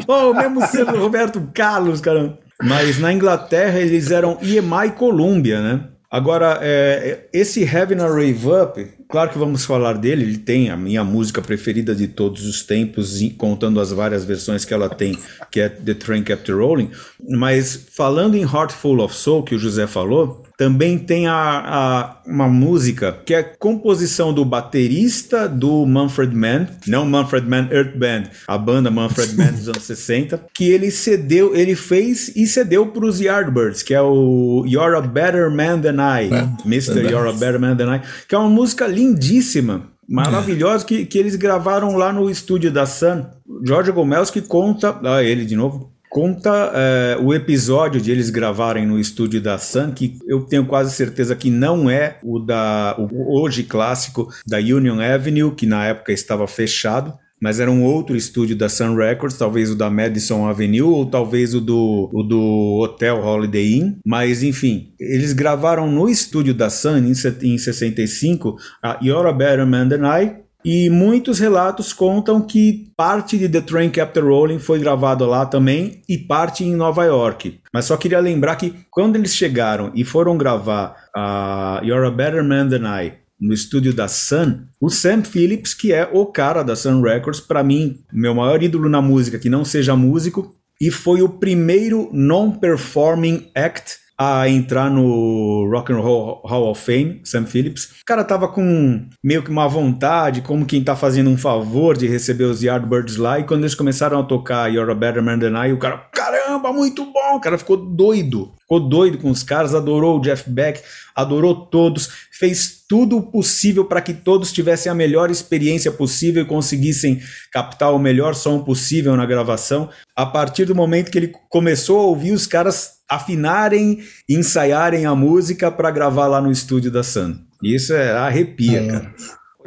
oh, o mesmo selo do Roberto Carlos, caramba. Mas na Inglaterra eles eram EMI Columbia, né? Agora, é, esse Heaven Rave Up, claro que vamos falar dele, ele tem a minha música preferida de todos os tempos, contando as várias versões que ela tem, que é The Train Kept Rolling, mas falando em Heart Full of Soul, que o José falou, também tem a, a, uma música que é composição do baterista do Manfred Mann, não Manfred Mann Earth Band, a banda Manfred Mann dos anos 60, que ele cedeu, ele fez e cedeu para os Yardbirds, que é o You're a Better Man Than I, é, Mr. You're a Better Man Than I, que é uma música lindíssima, maravilhosa, que, que eles gravaram lá no estúdio da Sun. Jorge Gomes que conta, ah, ele de novo, conta é, o episódio de eles gravarem no estúdio da Sun, que eu tenho quase certeza que não é o da o hoje clássico da Union Avenue, que na época estava fechado. Mas era um outro estúdio da Sun Records, talvez o da Madison Avenue ou talvez o do, o do Hotel Holiday Inn. Mas enfim, eles gravaram no estúdio da Sun em, em 65 a You're a Better Man Than I, e muitos relatos contam que parte de The Train Kept Rolling foi gravado lá também e parte em Nova York. Mas só queria lembrar que quando eles chegaram e foram gravar a You're a Better Man Than I no estúdio da Sun, o Sam Phillips, que é o cara da Sun Records, para mim, meu maior ídolo na música que não seja músico, e foi o primeiro non-performing act a entrar no Rock and Roll Hall of Fame, Sam Phillips. O cara tava com meio que uma vontade, como quem tá fazendo um favor de receber os Yardbirds lá, e quando eles começaram a tocar You're a Better Man Than I, o cara, caramba, muito bom! O cara ficou doido, ficou doido com os caras, adorou o Jeff Beck, adorou todos, fez tudo o possível para que todos tivessem a melhor experiência possível e conseguissem captar o melhor som possível na gravação. A partir do momento que ele começou a ouvir os caras afinarem e ensaiarem a música para gravar lá no estúdio da Sun. Isso é arrepia, é. cara.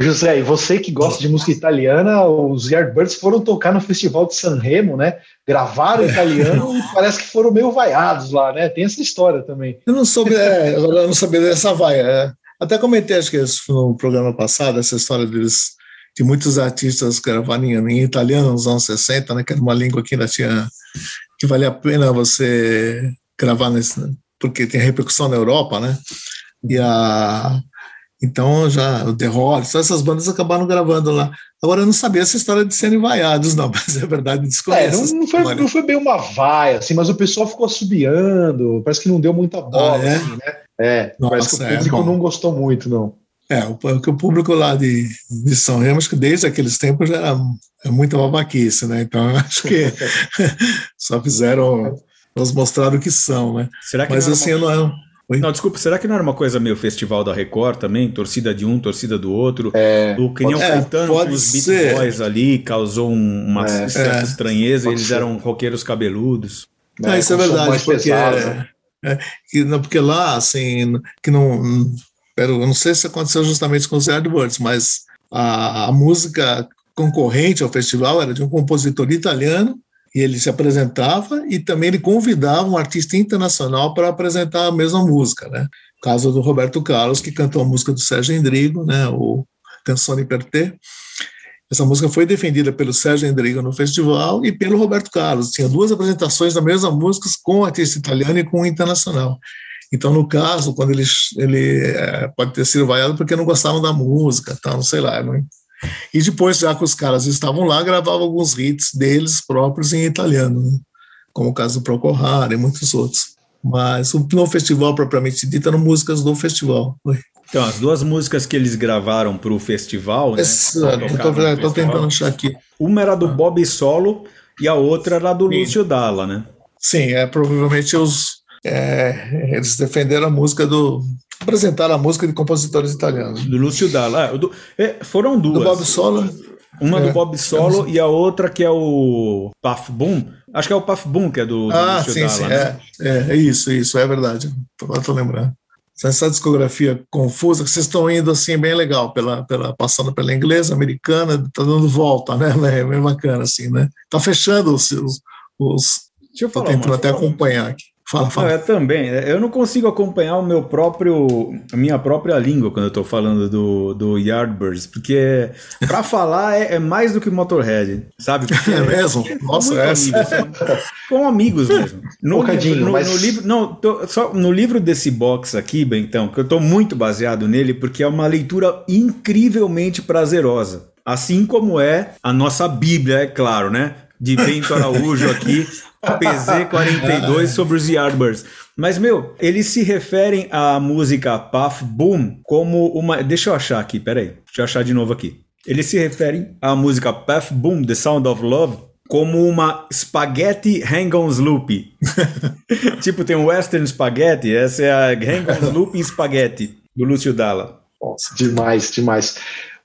José, e você que gosta de música italiana, os Yardbirds foram tocar no Festival de Sanremo, né? Gravaram italiano e parece que foram meio vaiados lá, né? Tem essa história também. Eu não soube, é, eu não sabia dessa vaia. É. Até comentei, acho que no programa passado, essa história deles, de muitos artistas gravarem em italiano nos anos 60, né? Que era uma língua que ainda tinha, que valia a pena você gravar nesse, porque tem repercussão na Europa, né? E a então já o The Hollies, essas bandas acabaram gravando lá. Agora eu não sabia essa história de serem vaiados, não, mas é verdade, desconheço. É, não, não, foi, não foi bem uma vaia, assim, mas o pessoal ficou assobiando, parece que não deu muita bola, ah, é? assim, né? É, Nossa, parece que o é público é não gostou muito, não. É, o, o público lá de, de São Remo, acho que desde aqueles tempos já era é muita babaquice, né? Então acho que só fizeram, nos mostraram o que são, né? Será que Mas não assim, uma... não. Oi? Não, desculpa, será que não era uma coisa meio festival da Record também? Torcida de um, torcida do outro. É, o que o é, Caetano com os Beat ser. Boys ali causou um- uma É, certa é. estranheza. Pode Eles ser. eram roqueiros cabeludos. Não, né, isso é verdade, porque, pesado, né? é, que, não, porque lá, assim, que não. Eu não sei se aconteceu justamente com os Yardbirds, mas a, a música concorrente ao festival era de um compositor italiano, e ele se apresentava e também ele convidava um artista internacional para apresentar a mesma música, né? Caso do Roberto Carlos, que cantou a música do Sérgio Endrigo, né? O Canzone per te. Essa música foi defendida pelo Sérgio Endrigo no festival e pelo Roberto Carlos. Tinha duas apresentações da mesma música com o artista italiano e com o internacional. Então, no caso, quando ele, ele é, pode ter sido vaiado porque não gostavam da música, tal, não sei lá. Não... E depois, já que os caras estavam lá, gravavam alguns hits deles próprios em italiano, né? como o caso do Procorrare e muitos outros. Mas o no festival, propriamente dito, eram músicas do festival. Então, as duas músicas que eles gravaram para o festival, né? Festival, tentando achar aqui. Uma era do Bob Solo e a outra era do Sim. Lúcio Dalla, né? Sim, é, provavelmente os, é, eles defenderam a música do. Apresentaram a música de compositores italianos. Do Lúcio Dalla. O do- é, foram duas. Do Bob Solo. Uma É. do Bob Solo e a outra que é o Puff Boom. Acho que é o Puff Boom que é do, do Ah, Lúcio sim, Dalla, sim. né? É, é, é isso, isso, é verdade. Agora tô lembrando. Essa discografia confusa, que vocês estão indo assim bem legal, pela, pela, passando pela inglesa, americana, tá dando volta, né? É bem bacana, assim, né? Tá fechando os. os, os Deixa eu falar tentando até acompanhar aqui. Fala, Não, fala. é também. é, Eu não consigo acompanhar o meu próprio, a minha própria língua quando eu tô falando do, do Yardbirds, porque pra falar é, é mais do que Motorhead, sabe? Porque É mesmo? Ficam Nossa, muito essa. amigos, são- Ficam amigos mesmo. No, Um livro, no, mas- no livro, não, tô- só no livro desse box aqui, Bentão, que eu tô muito baseado nele, porque é uma leitura incrivelmente prazerosa. Assim como é a nossa Bíblia, é claro, né? De Bento Araújo aqui, PZ42 sobre os Yardbirds. Mas, meu, eles se referem à música Puff Boom como uma. Deixa eu achar aqui, peraí. Deixa eu achar de novo aqui. Eles se referem à música Puff Boom, The Sound of Love, como uma Spaghetti Hang-on Sloopy. tipo, tem um Western Spaghetti, essa é a Hang-on Sloopy Spaghetti, do Lúcio Dalla. Nossa, demais, demais.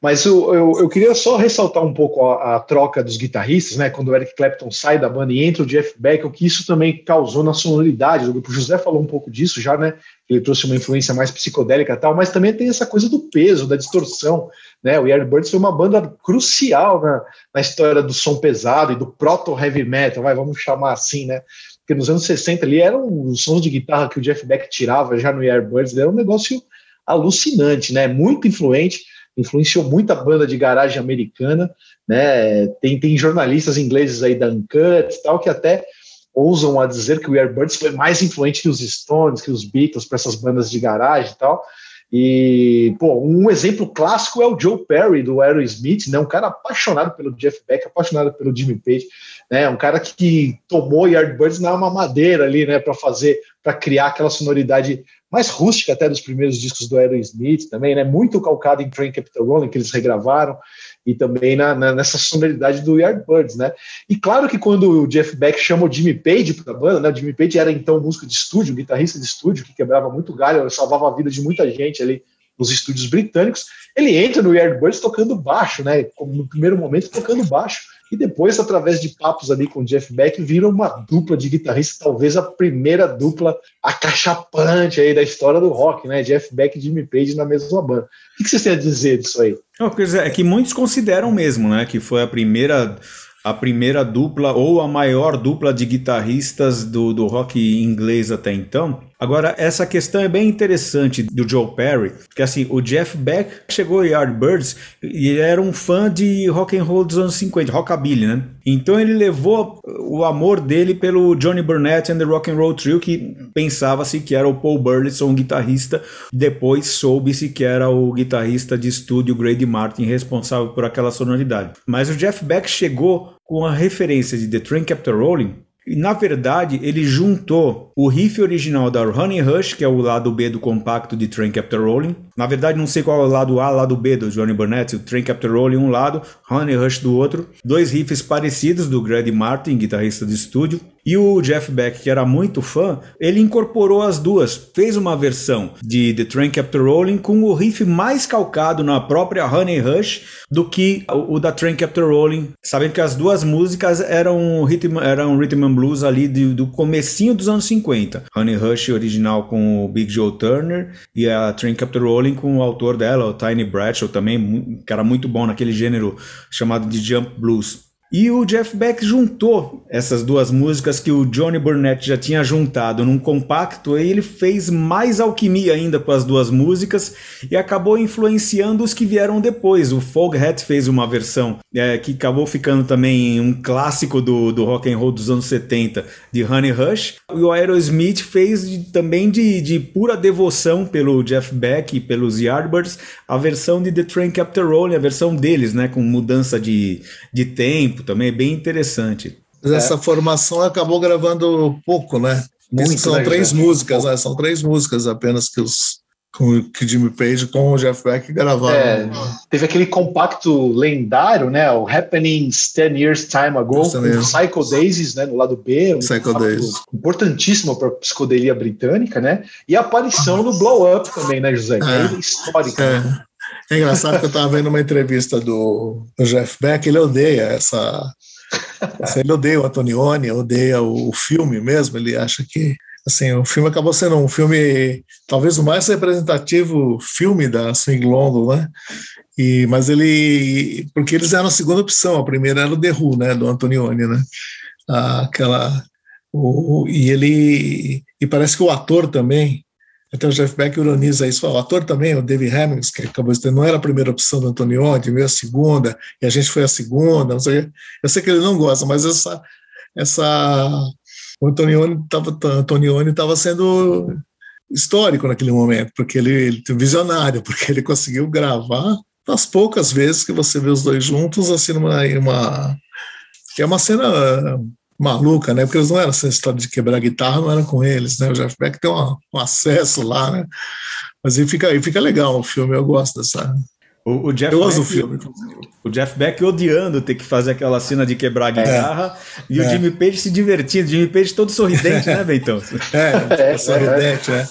Mas eu, eu, eu queria só ressaltar um pouco a, a troca dos guitarristas, né? Quando o Eric Clapton sai da banda e entra o Jeff Beck, o que isso também causou na sonoridade do grupo. O José falou um pouco disso já, né? Ele trouxe uma influência mais psicodélica e tal, mas também tem essa coisa do peso, da distorção, né? O Yardbirds foi uma banda crucial na, na história do som pesado e do proto-heavy metal, vai, vamos chamar assim, né? Porque nos anos 60 ali eram os sons de guitarra que o Jeff Beck tirava já no Yardbirds, era um negócio alucinante, né? Muito influente, influenciou muita banda de garagem americana, né? Tem, tem jornalistas ingleses aí da Uncut tal que até ousam a dizer que o Yardbirds foi mais influente que os Stones, que os Beatles para essas bandas de garagem e tal. E, pô, um exemplo clássico é o Joe Perry do Aerosmith, né? Um cara apaixonado pelo Jeff Beck, apaixonado pelo Jimmy Page, né? Um cara que tomou Yardbirds na mamadeira ali, né, para fazer, para criar aquela sonoridade mais rústica até dos primeiros discos do Aerosmith também, né? Muito calcado em Train Capital Rolling que eles regravaram e também na, na, nessa sonoridade do Yardbirds, né? E claro que quando o Jeff Beck chama o Jimmy Page para a banda, né? O Jimmy Page era então músico de estúdio, guitarrista de estúdio, que quebrava muito galho, salvava a vida de muita gente ali nos estúdios britânicos. Ele entra no Yardbirds tocando baixo, né? Como no primeiro momento tocando baixo e depois, através de papos ali com o Jeff Beck, vira uma dupla de guitarristas, talvez a primeira dupla acachapante aí da história do rock, né? Jeff Beck e Jimmy Page na mesma banda. O que vocês têm a dizer disso aí? Não, quer é que muitos consideram mesmo, né? Que foi a primeira, a primeira dupla ou a maior dupla de guitarristas do, do rock inglês até então. Agora, essa questão é bem interessante do Joe Perry, porque assim, o Jeff Beck chegou ao Yardbirds e ele era um fã de rock and roll dos anos 50, rockabilly, né? Então ele levou o amor dele pelo Johnny Burnett and the Rock and Roll Trio, que pensava-se que era o Paul Burleson, um guitarrista, depois soube-se que era o guitarrista de estúdio Grady Martin, responsável por aquela sonoridade. Mas o Jeff Beck chegou com a referência de The Train Kept Rolling, na verdade, ele juntou o riff original da Honey Rush, que é o lado B do compacto de Train Kept Rolling, Na verdade, não sei qual é o lado A, lado B do Johnny Burnett, o Train Captain Roll em um lado, Honey Rush do outro, dois riffs parecidos do Grady Martin, guitarrista de estúdio, e o Jeff Beck, que era muito fã, ele incorporou as duas, fez uma versão de The Train Kept Rolling com o riff mais calcado na própria Honey Rush do que o, da Train Kept Rolling, sabendo que as duas músicas eram rhythm, eram rhythm and blues ali do comecinho dos anos 50. Honey Rush original com o Big Joe Turner e a Train Kept Rolling com o autor dela, o Tiny Bradshaw também, que era muito bom naquele gênero chamado de jump blues. E o Jeff Beck juntou essas duas músicas que o Johnny Burnett já tinha juntado num compacto, e ele fez mais alquimia ainda com as duas músicas e acabou influenciando os que vieram depois. O Foghat fez uma versão é, que acabou ficando também um clássico do, do rock and roll dos anos 70, de Honey Rush. E o Aerosmith fez de, também de, de pura devoção pelo Jeff Beck e pelos Yardbirds a versão de The Train Kept Rolling, a versão deles, né, com mudança de, de tempo também é bem interessante. Essa é. formação acabou gravando pouco, né? Muito, são né, três músicas, né? São três músicas apenas que os com que Jimmy Page com o Jeff Beck gravaram. É, teve aquele compacto lendário, né? O Happenings 10 Years Time Ago, com o Psycho Daisies, né? No lado B, um Psycho Daisies. importantíssimo para a psicodelia britânica, né? E a aparição do Blow Up também, né, José? É, é histórica. É. Né? É engraçado que eu estava vendo uma entrevista do, do, Jeff Beck, ele odeia essa. ele odeia o Antonioni, odeia o, o filme mesmo, ele acha que assim, o filme acabou sendo um filme, talvez o mais representativo filme da Swing London, né? E, mas ele, porque eles eram a segunda opção, a primeira era o The Who, né, do Antonioni, né? Aquela, o, e ele, e parece que o ator também, até o Jeff Beck ironiza isso. O ator também, o David Hemmings, que acabou de não era a primeira opção do Antonioni, veio a segunda, e a gente foi a segunda. Não sei, eu sei que ele não gosta, mas essa. essa o Antonioni estava sendo histórico naquele momento, porque ele, ele visionário, porque ele conseguiu gravar as poucas vezes que você vê os dois juntos, assim, numa, uma, é uma cena maluca, né? Porque eles não eram essa história de quebrar guitarra, não era com eles, né? O Jeff Beck tem um, um acesso lá, né? Mas aí fica, aí fica legal o filme, eu gosto dessa. O, o Jeff eu gosto Beck, do filme. O Jeff Beck odiando ter que fazer aquela cena de quebrar a é. guitarra é, e é. o Jimmy Page se divertindo. Jimmy Page todo sorridente, né, Bentão? É, é, sorridente, é.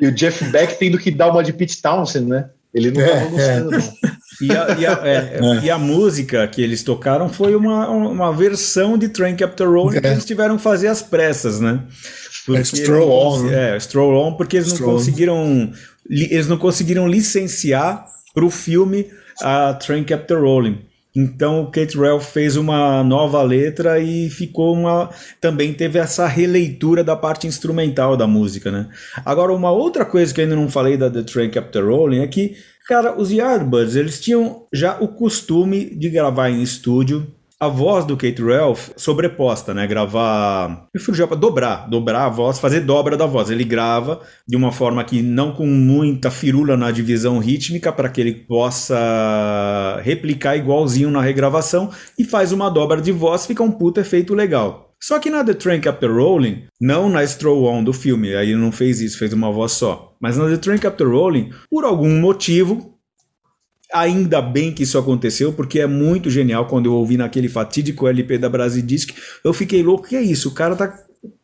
E o Jeff Beck tendo que dar uma de Pete Townsend, né? Ele não estava gostando, não. E a, e, a, é, é. e a, música que eles tocaram foi uma, uma versão de Train Captain Rolling que eles tiveram que fazer às pressas, né? Porque é, Stroll On. Né? É, Stroll On, porque eles Stroll. não conseguiram eles não conseguiram licenciar para o filme a Train Captain Rolling. Então o Kate Ralph fez uma nova letra e ficou uma. Também teve essa releitura da parte instrumental da música, né? Agora, uma outra coisa que eu ainda não falei da The Train Captain Rolling é que Cara, os Yardbirds, eles tinham já o costume de gravar em estúdio a voz do Kate Ralph sobreposta, né? Gravar. Me fugiu para dobrar, dobrar a voz, fazer dobra da voz. Ele grava de uma forma que não com muita firula na divisão rítmica, para que ele possa replicar igualzinho na regravação e faz uma dobra de voz, fica um puto efeito legal. Só que na The Train Kept Rolling, não na Stroll On do filme, aí ele não fez isso, fez uma voz só. Mas na The Train Kept Rolling, por algum motivo, ainda bem que isso aconteceu, porque é muito genial quando eu ouvi naquele fatídico LP da Brasidisc, eu fiquei louco, que é isso? O cara tá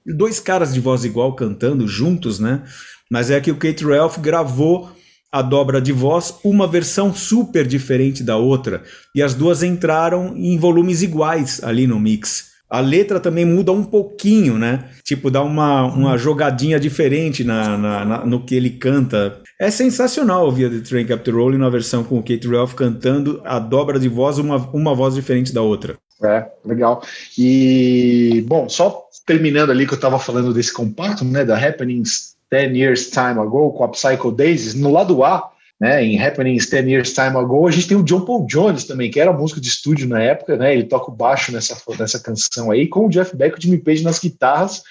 dois caras de voz igual cantando juntos, né? Mas é que o Kate Ralph gravou a dobra de voz, uma versão super diferente da outra, e as duas entraram em volumes iguais ali no mix. A letra também muda um pouquinho, né? Tipo, dá uma, uma jogadinha diferente na, na, na no que ele canta. É sensacional ouvir The Train Captain Rolling na versão com o Kate Ralph cantando a dobra de voz, uma, uma voz diferente da outra. É, legal. E, bom, só terminando ali que eu estava falando desse compacto, né, da Happenings 10 Years Time Ago com a Psycho Daisies, no lado A, né, em Happenings 10 Years Time Ago, a gente tem o John Paul Jones também, que era músico de estúdio na época, né, ele toca o baixo nessa, nessa canção aí, com o Jeff Beck e o Jimmy Page nas guitarras,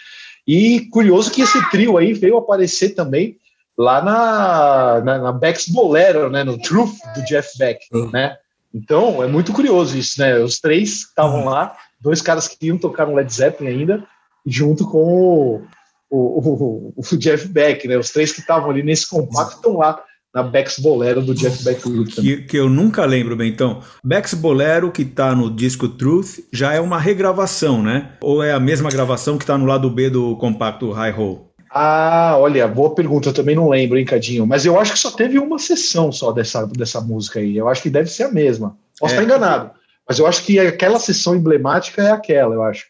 e curioso que esse trio aí veio aparecer também lá na, na, na Beck's Bolero, né, no Truth do Jeff Beck, uhum. né, então é muito curioso isso, né, os três estavam uhum. lá, dois caras que iam tocar no Led Zeppelin ainda, junto com o, o, o, o Jeff Beck, né, os três que estavam ali nesse compacto estão lá na Bex Bolero do Jeff Beck que, que eu nunca lembro bem. Então, Bex Bolero, que tá no disco Truth, já é uma regravação, né? Ou é a mesma gravação que tá no lado B do compacto High Hole? Ah, olha, boa pergunta, eu também não lembro, hein, Cadinho? Mas eu acho que só teve uma sessão só dessa, dessa música aí. Eu acho que deve ser a mesma. Posso é. estar enganado. Mas eu acho que aquela sessão emblemática é aquela, eu acho.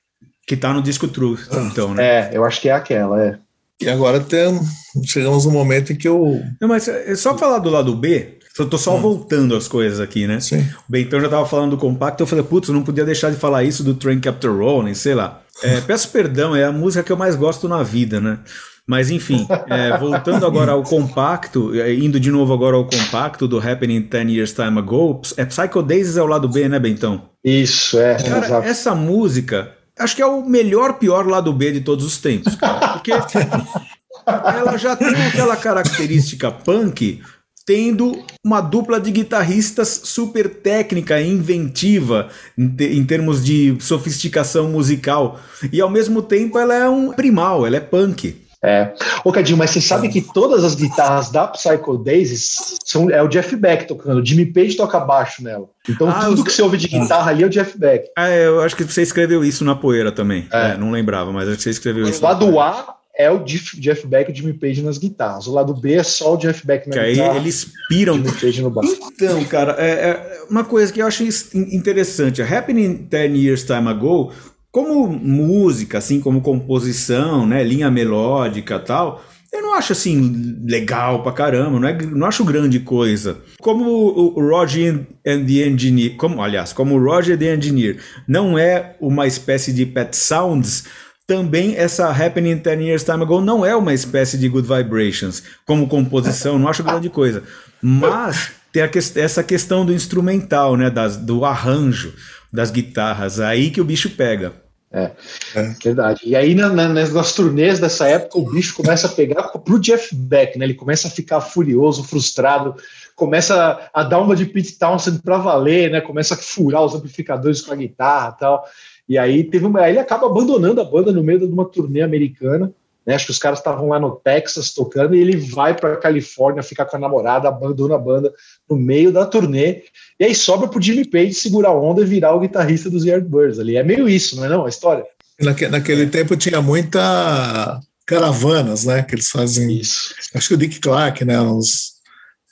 Que tá no disco Truth, então, né? É, eu acho que é aquela, é. E agora tem, chegamos no momento em que eu. Não, mas é só falar do lado B. Eu tô só hum. voltando as coisas aqui, né? Sim. O Bentão já tava falando do compacto, eu falei, putz, não podia deixar de falar isso do Train Capture Rolling, sei lá. É, peço perdão, é a música que eu mais gosto na vida, né? Mas enfim, é, voltando agora ao compacto, é, indo de novo agora ao compacto do Happening 10 Years Time Ago, é Psycho Days é o lado B, né, Bentão? Isso, é. Cara, exato. essa música, acho que é o melhor, pior lado B de todos os tempos, cara, porque ela já tem aquela característica punk, tendo uma dupla de guitarristas super técnica e inventiva em, em, termos de sofisticação musical. E ao mesmo tempo ela é um primal, ela é punk. É. Ô, Cadinho, mas você sabe que todas as guitarras da Psycho Daisies são, é o Jeff Beck tocando. O Jimmy Page toca baixo nela. Então ah, tudo os... que você ouve de guitarra ali é o Jeff Beck. Ah, é, eu acho que você escreveu isso na poeira também. É. É, não lembrava, mas acho que você escreveu o isso. O lado A é o Jeff Beck e o Jimmy Page nas guitarras. O lado B é só o Jeff Beck na que guitarra. Aí eles piram. Jimmy Page no baixo. Então, cara, é, é, uma coisa que eu acho interessante. A Happening 10 Years Time Ago como música, assim, como composição, né, linha melódica tal, eu não acho assim legal pra caramba, não, é, não acho grande coisa. Como o Roger and the Engineer, como, aliás, como o Roger the Engineer não é uma espécie de Pet Sounds, também essa Happening 10 Years Time Ago não é uma espécie de Good Vibrations. Como composição, não acho grande coisa. Mas tem que, essa questão do instrumental, né, das, do arranjo das guitarras. Aí que o bicho pega. É, é. verdade. E aí, na, na, nas turnês dessa época, o bicho começa a pegar pro Jeff Beck, né? Ele começa a ficar furioso, frustrado, começa a dar uma de Pete Townsend para valer, né? Começa a furar os amplificadores com a guitarra e tal. E aí teve uma, aí ele acaba abandonando a banda no meio de uma turnê americana. Né? Acho que os caras estavam lá no Texas tocando e ele vai para Califórnia ficar com a namorada, abandona a banda no meio da turnê. E aí sobra pro Jimmy Page segurar a onda e virar o guitarrista dos Yardbirds ali. É meio isso, não é não? A história. Naquele, naquele tempo tinha muita caravanas, né? Que eles fazem. Isso. Acho que o Dick Clark, né? Uns,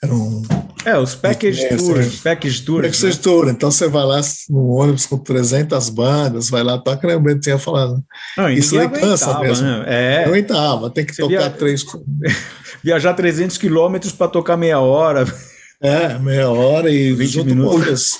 eram é, os package é, tours, package tours. Package né? tour. Então você vai lá no ônibus com 300 bandas, vai lá, toca, né? O Bento tinha falado. Não, Isso aí cansa mesmo. Né? É. Aguentava, tem que você tocar via... três. Viajar 300 quilômetros para tocar meia hora. É, meia hora e 20 minutos.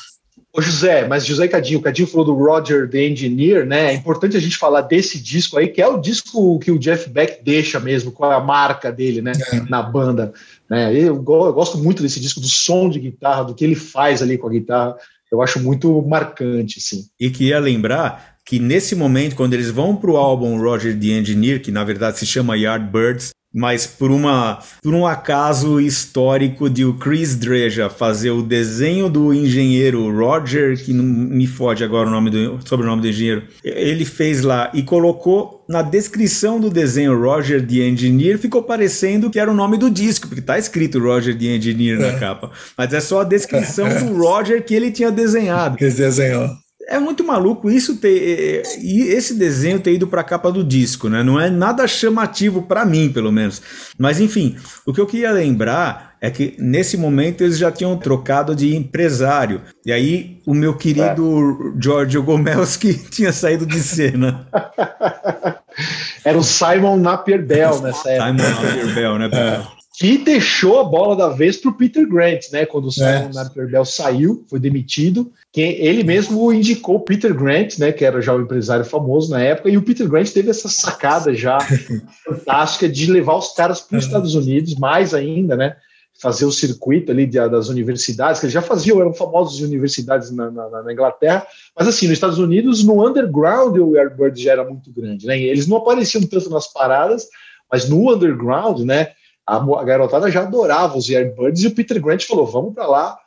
Ô José, mas José Cadinho, o Cadinho falou do Roger the Engineer, né? É importante a gente falar desse disco aí, que é o disco que o Jeff Beck deixa mesmo, com a marca dele, né? É. Na banda. Né? Eu, eu, gosto muito desse disco, do som de guitarra, do que ele faz ali com a guitarra. Eu acho muito marcante, sim. E queria lembrar que nesse momento, quando eles vão para o álbum Roger the Engineer, que na verdade se chama Yardbirds, mas por, uma, por um acaso histórico de o Chris Dreja fazer o desenho do engenheiro Roger, que não me fode agora o nome do sobrenome do engenheiro, ele fez lá e colocou na descrição do desenho Roger the Engineer, ficou parecendo que era o nome do disco, porque tá escrito Roger the Engineer é. na capa, mas é só a descrição é. do Roger que ele tinha desenhado. Que ele desenhou é muito maluco isso ter e esse desenho ter ido para a capa do disco, né? Não é nada chamativo para mim, pelo menos. Mas enfim, o que eu queria lembrar é que nesse momento eles já tinham trocado de empresário. E aí o meu querido é. Giorgio Gomelski tinha saído de cena. Era o Simon Napier Bell nessa época. Simon Napier Bell, né? É que deixou a bola da vez para o Peter Grant, né? Quando o Simon é. Bell saiu, foi demitido, quem ele mesmo indicou o Peter Grant, né? Que era já um empresário famoso na época, e o Peter Grant teve essa sacada já fantástica de levar os caras para os uhum. Estados Unidos, mais ainda, né? Fazer o circuito ali de, das universidades, que eles já faziam, eram famosos em universidades na, na, na, Inglaterra, mas assim, nos Estados Unidos, no underground, o Airbird já era muito grande, né? Eles não apareciam tanto nas paradas, mas no underground, né? A, garotada já adorava os Yardbirds e o Peter Grant falou: vamos para lá.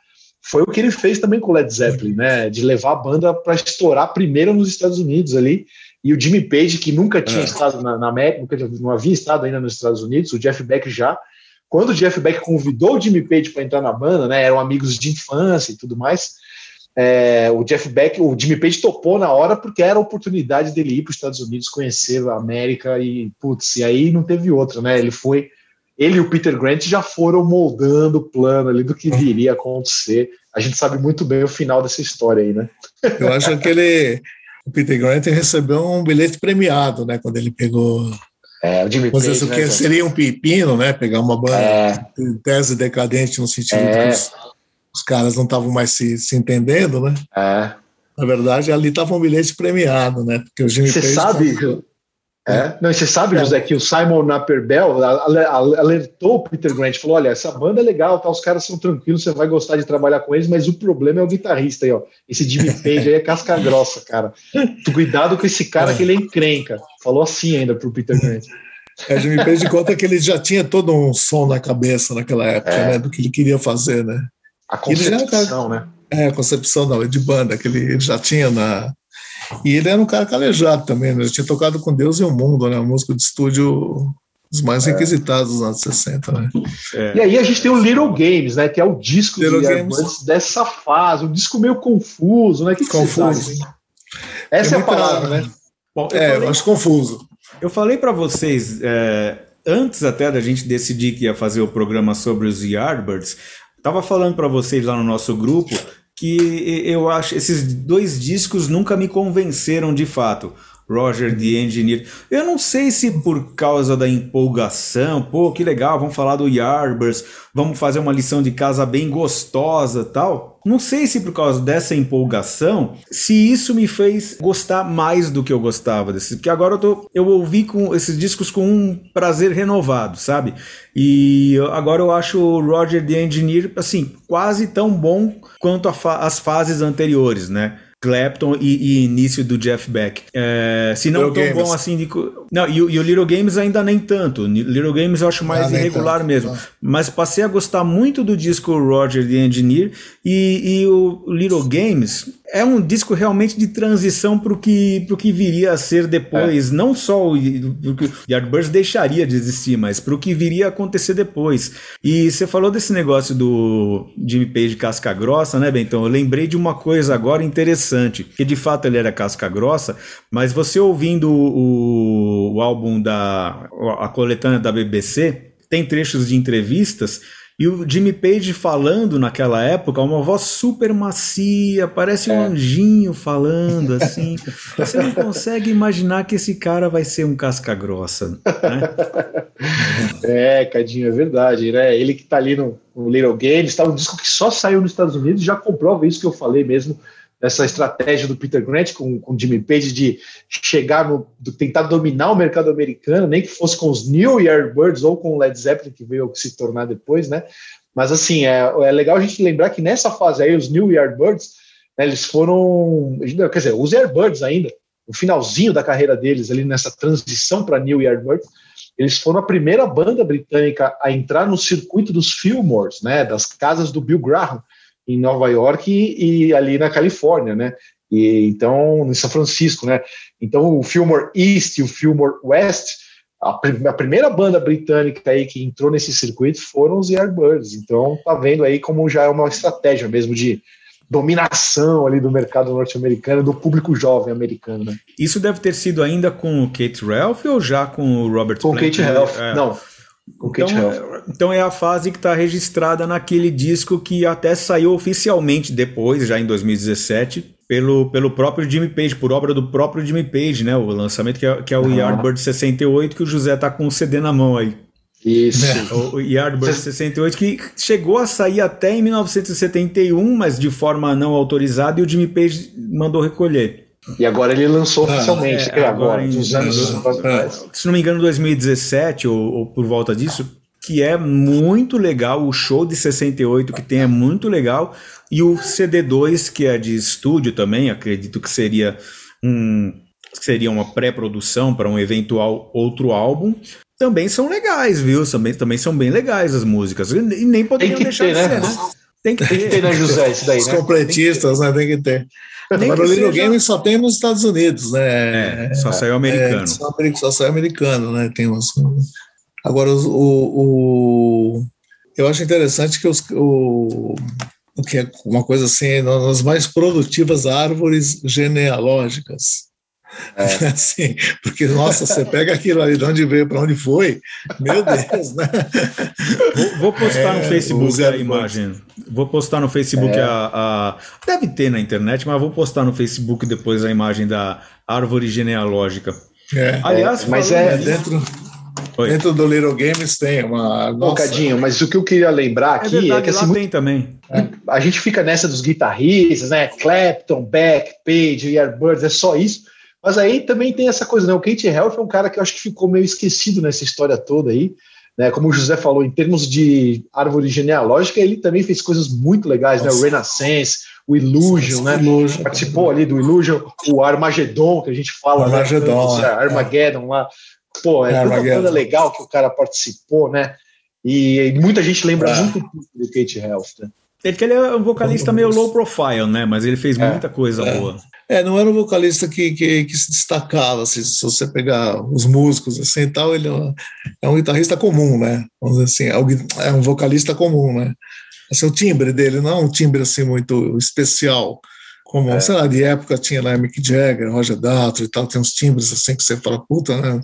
Foi o que ele fez também com o Led Zeppelin, né? De levar a banda para estourar primeiro nos Estados Unidos ali. E o Jimmy Page, que nunca tinha é. estado na, na América, nunca não havia estado ainda nos Estados Unidos, o Jeff Beck já, quando o Jeff Beck convidou o Jimmy Page para entrar na banda, né, eram amigos de infância e tudo mais, é, o Jeff Beck, o Jimmy Page topou na hora porque era a oportunidade dele ir para os Estados Unidos, conhecer a América e, putz, e aí não teve outra, né? Ele foi, ele e o Peter Grant já foram moldando o plano ali do que viria a acontecer. A gente sabe muito bem o final dessa história aí, né? Eu acho que ele, o Peter Grant recebeu um bilhete premiado, né? Quando ele pegou é, o Jimmy Page, né, seria um pepino, né? Pegar uma banda é. tese decadente no sentido é. que os, os, caras não estavam mais se, se entendendo, né? É. Na verdade, ali estava um bilhete premiado, né? Porque o Jimmy Você Page sabe, é? Não, você sabe, José, que o Simon Naperbell alertou o Peter Grant, falou: olha, essa banda é legal, tá, os caras são tranquilos, você vai gostar de trabalhar com eles, mas o problema é o guitarrista aí, ó. Esse Jimmy Page aí é casca grossa, cara. Cuidado com esse cara que ele é encrenca. Falou assim ainda pro Peter Grant. É, Jimmy Page conta que ele já tinha todo um som na cabeça naquela época, é. né? Do que ele queria fazer, né? A concepção, né? É, a concepção não, de banda, que ele já tinha na, e ele era um cara calejado também, né? Ele tinha tocado com Deus e o Mundo, né? Um músico de estúdio dos mais é. requisitados dos anos 60, né? É. E aí a gente tem o Little Games, né? Que é o disco de dessa fase, um disco meio confuso, né? Que confuso. Que Essa é, é a palavra, né? Bom, eu é, falei, eu acho confuso. Eu falei para vocês, é, antes até da gente decidir que ia fazer o programa sobre os Yardbirds, tava falando para vocês lá no nosso grupo que eu acho esses dois discos nunca me convenceram de fato. Roger the Engineer. Eu não sei se por causa da empolgação, pô, que legal, vamos falar do Yardbirds, vamos fazer uma lição de casa bem gostosa tal. Não sei se por causa dessa empolgação, se isso me fez gostar mais do que eu gostava desse, porque agora eu tô, eu ouvi com esses discos com um prazer renovado, sabe? E agora eu acho o Roger the Engineer assim, quase tão bom quanto fa as fases anteriores, né? Clapton e, e, início do Jeff Beck. É, se não tão Games. bom assim. De, não, e, e, o Little Games ainda nem tanto. Little Games eu acho mais ah, irregular mesmo. Ah. Mas passei a gostar muito do disco Roger the Engineer e, e o Little Games é um disco realmente de transição para o que, que viria a ser depois. É. Não só o, o que Yardbirds deixaria de existir, mas para o que viria a acontecer depois. E você falou desse negócio do Jimmy Page casca grossa, né, Bentão? Eu lembrei de uma coisa agora interessante, que de fato ele era casca grossa, mas você ouvindo o, o álbum da a coletânea da BBC, tem trechos de entrevistas e o Jimmy Page falando naquela época, uma voz super macia, parece um é. anjinho falando assim. Você não consegue imaginar que esse cara vai ser um casca grossa, né? É, Cadinho, é verdade, né? Ele que tá ali no, no Little Games, tá um disco que só saiu nos Estados Unidos, já comprova isso que eu falei mesmo essa estratégia do Peter Grant com o Jimmy Page de chegar no, de tentar dominar o mercado americano, nem que fosse com os New Yardbirds ou com o Led Zeppelin que veio se tornar depois, né? Mas assim é, é legal a gente lembrar que nessa fase aí os New Yardbirds né, eles foram, quer dizer, os Yardbirds ainda, no finalzinho da carreira deles ali nessa transição para New Yardbirds, eles foram a primeira banda britânica a entrar no circuito dos Fillmores, né, das casas do Bill Graham em Nova York e, e, ali na Califórnia, né? E então em São Francisco, né? Então o Fillmore East e o Fillmore West, a, a, primeira banda britânica aí que entrou nesse circuito foram os Yardbirds. Então tá vendo aí como já é uma estratégia mesmo de dominação ali do mercado norte-americano, do público jovem americano. Né? Isso deve ter sido ainda com o Kate Ralph ou já com o Robert Com Kate Ralph, é. não. Então, é, então é a fase que está registrada naquele disco que até saiu oficialmente depois, já em 2017, pelo, pelo próprio Jimmy Page, por obra do próprio Jimmy Page, né? O lançamento que é, que é o uhum. Yardbird 68, que o José tá com o CD na mão aí. Isso. É, o Yardbird 68, que chegou a sair até em 1971, mas de forma não autorizada, e o Jimmy Page mandou recolher. E agora ele lançou ah, oficialmente, é, agora, em, anos, é, se não me engano, 2017 ou, ou, por volta disso, que é muito legal. O show de 68 que tem é muito legal. E o CD2, que é de estúdio também, acredito que seria um seria uma pré-produção para um eventual outro álbum. Também são legais, viu? Também, também são bem legais as músicas. E nem poderiam deixar ter, de né? ser, né? Tem que ter, tem que ter né, José? Isso daí, Os né? completistas, né? Tem que ter. Nem Agora o seja... Game só tem nos Estados Unidos, né? É, só saiu americano. É, só, só saiu americano, né? Tem uns. Agora, o, o, eu acho interessante que os, o, o que é uma coisa assim, nas mais produtivas árvores genealógicas. É. Assim, porque, nossa, você pega aquilo ali de onde veio, para onde foi, meu Deus, né? Vou, vou postar é, no Facebook a imagem. Vou postar no Facebook é. a, a, Deve ter na internet, mas vou postar no Facebook depois a imagem da árvore genealógica. É. Aliás, mas é dentro. Oi. Dentro do Little Games tem uma. Um bocadinho, mas o que eu queria lembrar é aqui é, verdade, é que assim, lá tem também. É, a gente fica nessa dos guitarristas, né? Clapton, Beck, Page, Yardbirds, é só isso. Mas aí também tem essa coisa, né? O Kate Health é um cara que eu acho que ficou meio esquecido nessa história toda aí. Né? Como o José falou, em termos de árvore genealógica, ele também fez coisas muito legais, Nossa. né? O Renaissance, o Illusion, né? Illusion. Participou ali do Illusion, o Armageddon, que a gente fala, né? Armageddon, né? Armageddon lá. Pô, é, é uma banda legal que o cara participou, né? E, muita gente lembra é. muito do Kate Health, né? Ele, ele é um vocalista meio low profile, né? Mas ele fez é. muita coisa é. boa. É, não era um vocalista que, que, que se destacava, assim, se você pegar os músicos assim e tal, ele é um, é um guitarrista comum, né? Vamos dizer assim, é, é um vocalista comum, né? Assim, o timbre dele não é um timbre assim muito especial, como, é. sei lá, de época tinha lá Mick Jagger, Roger Daltrey e tal, tem uns timbres assim que você fala, puta, né?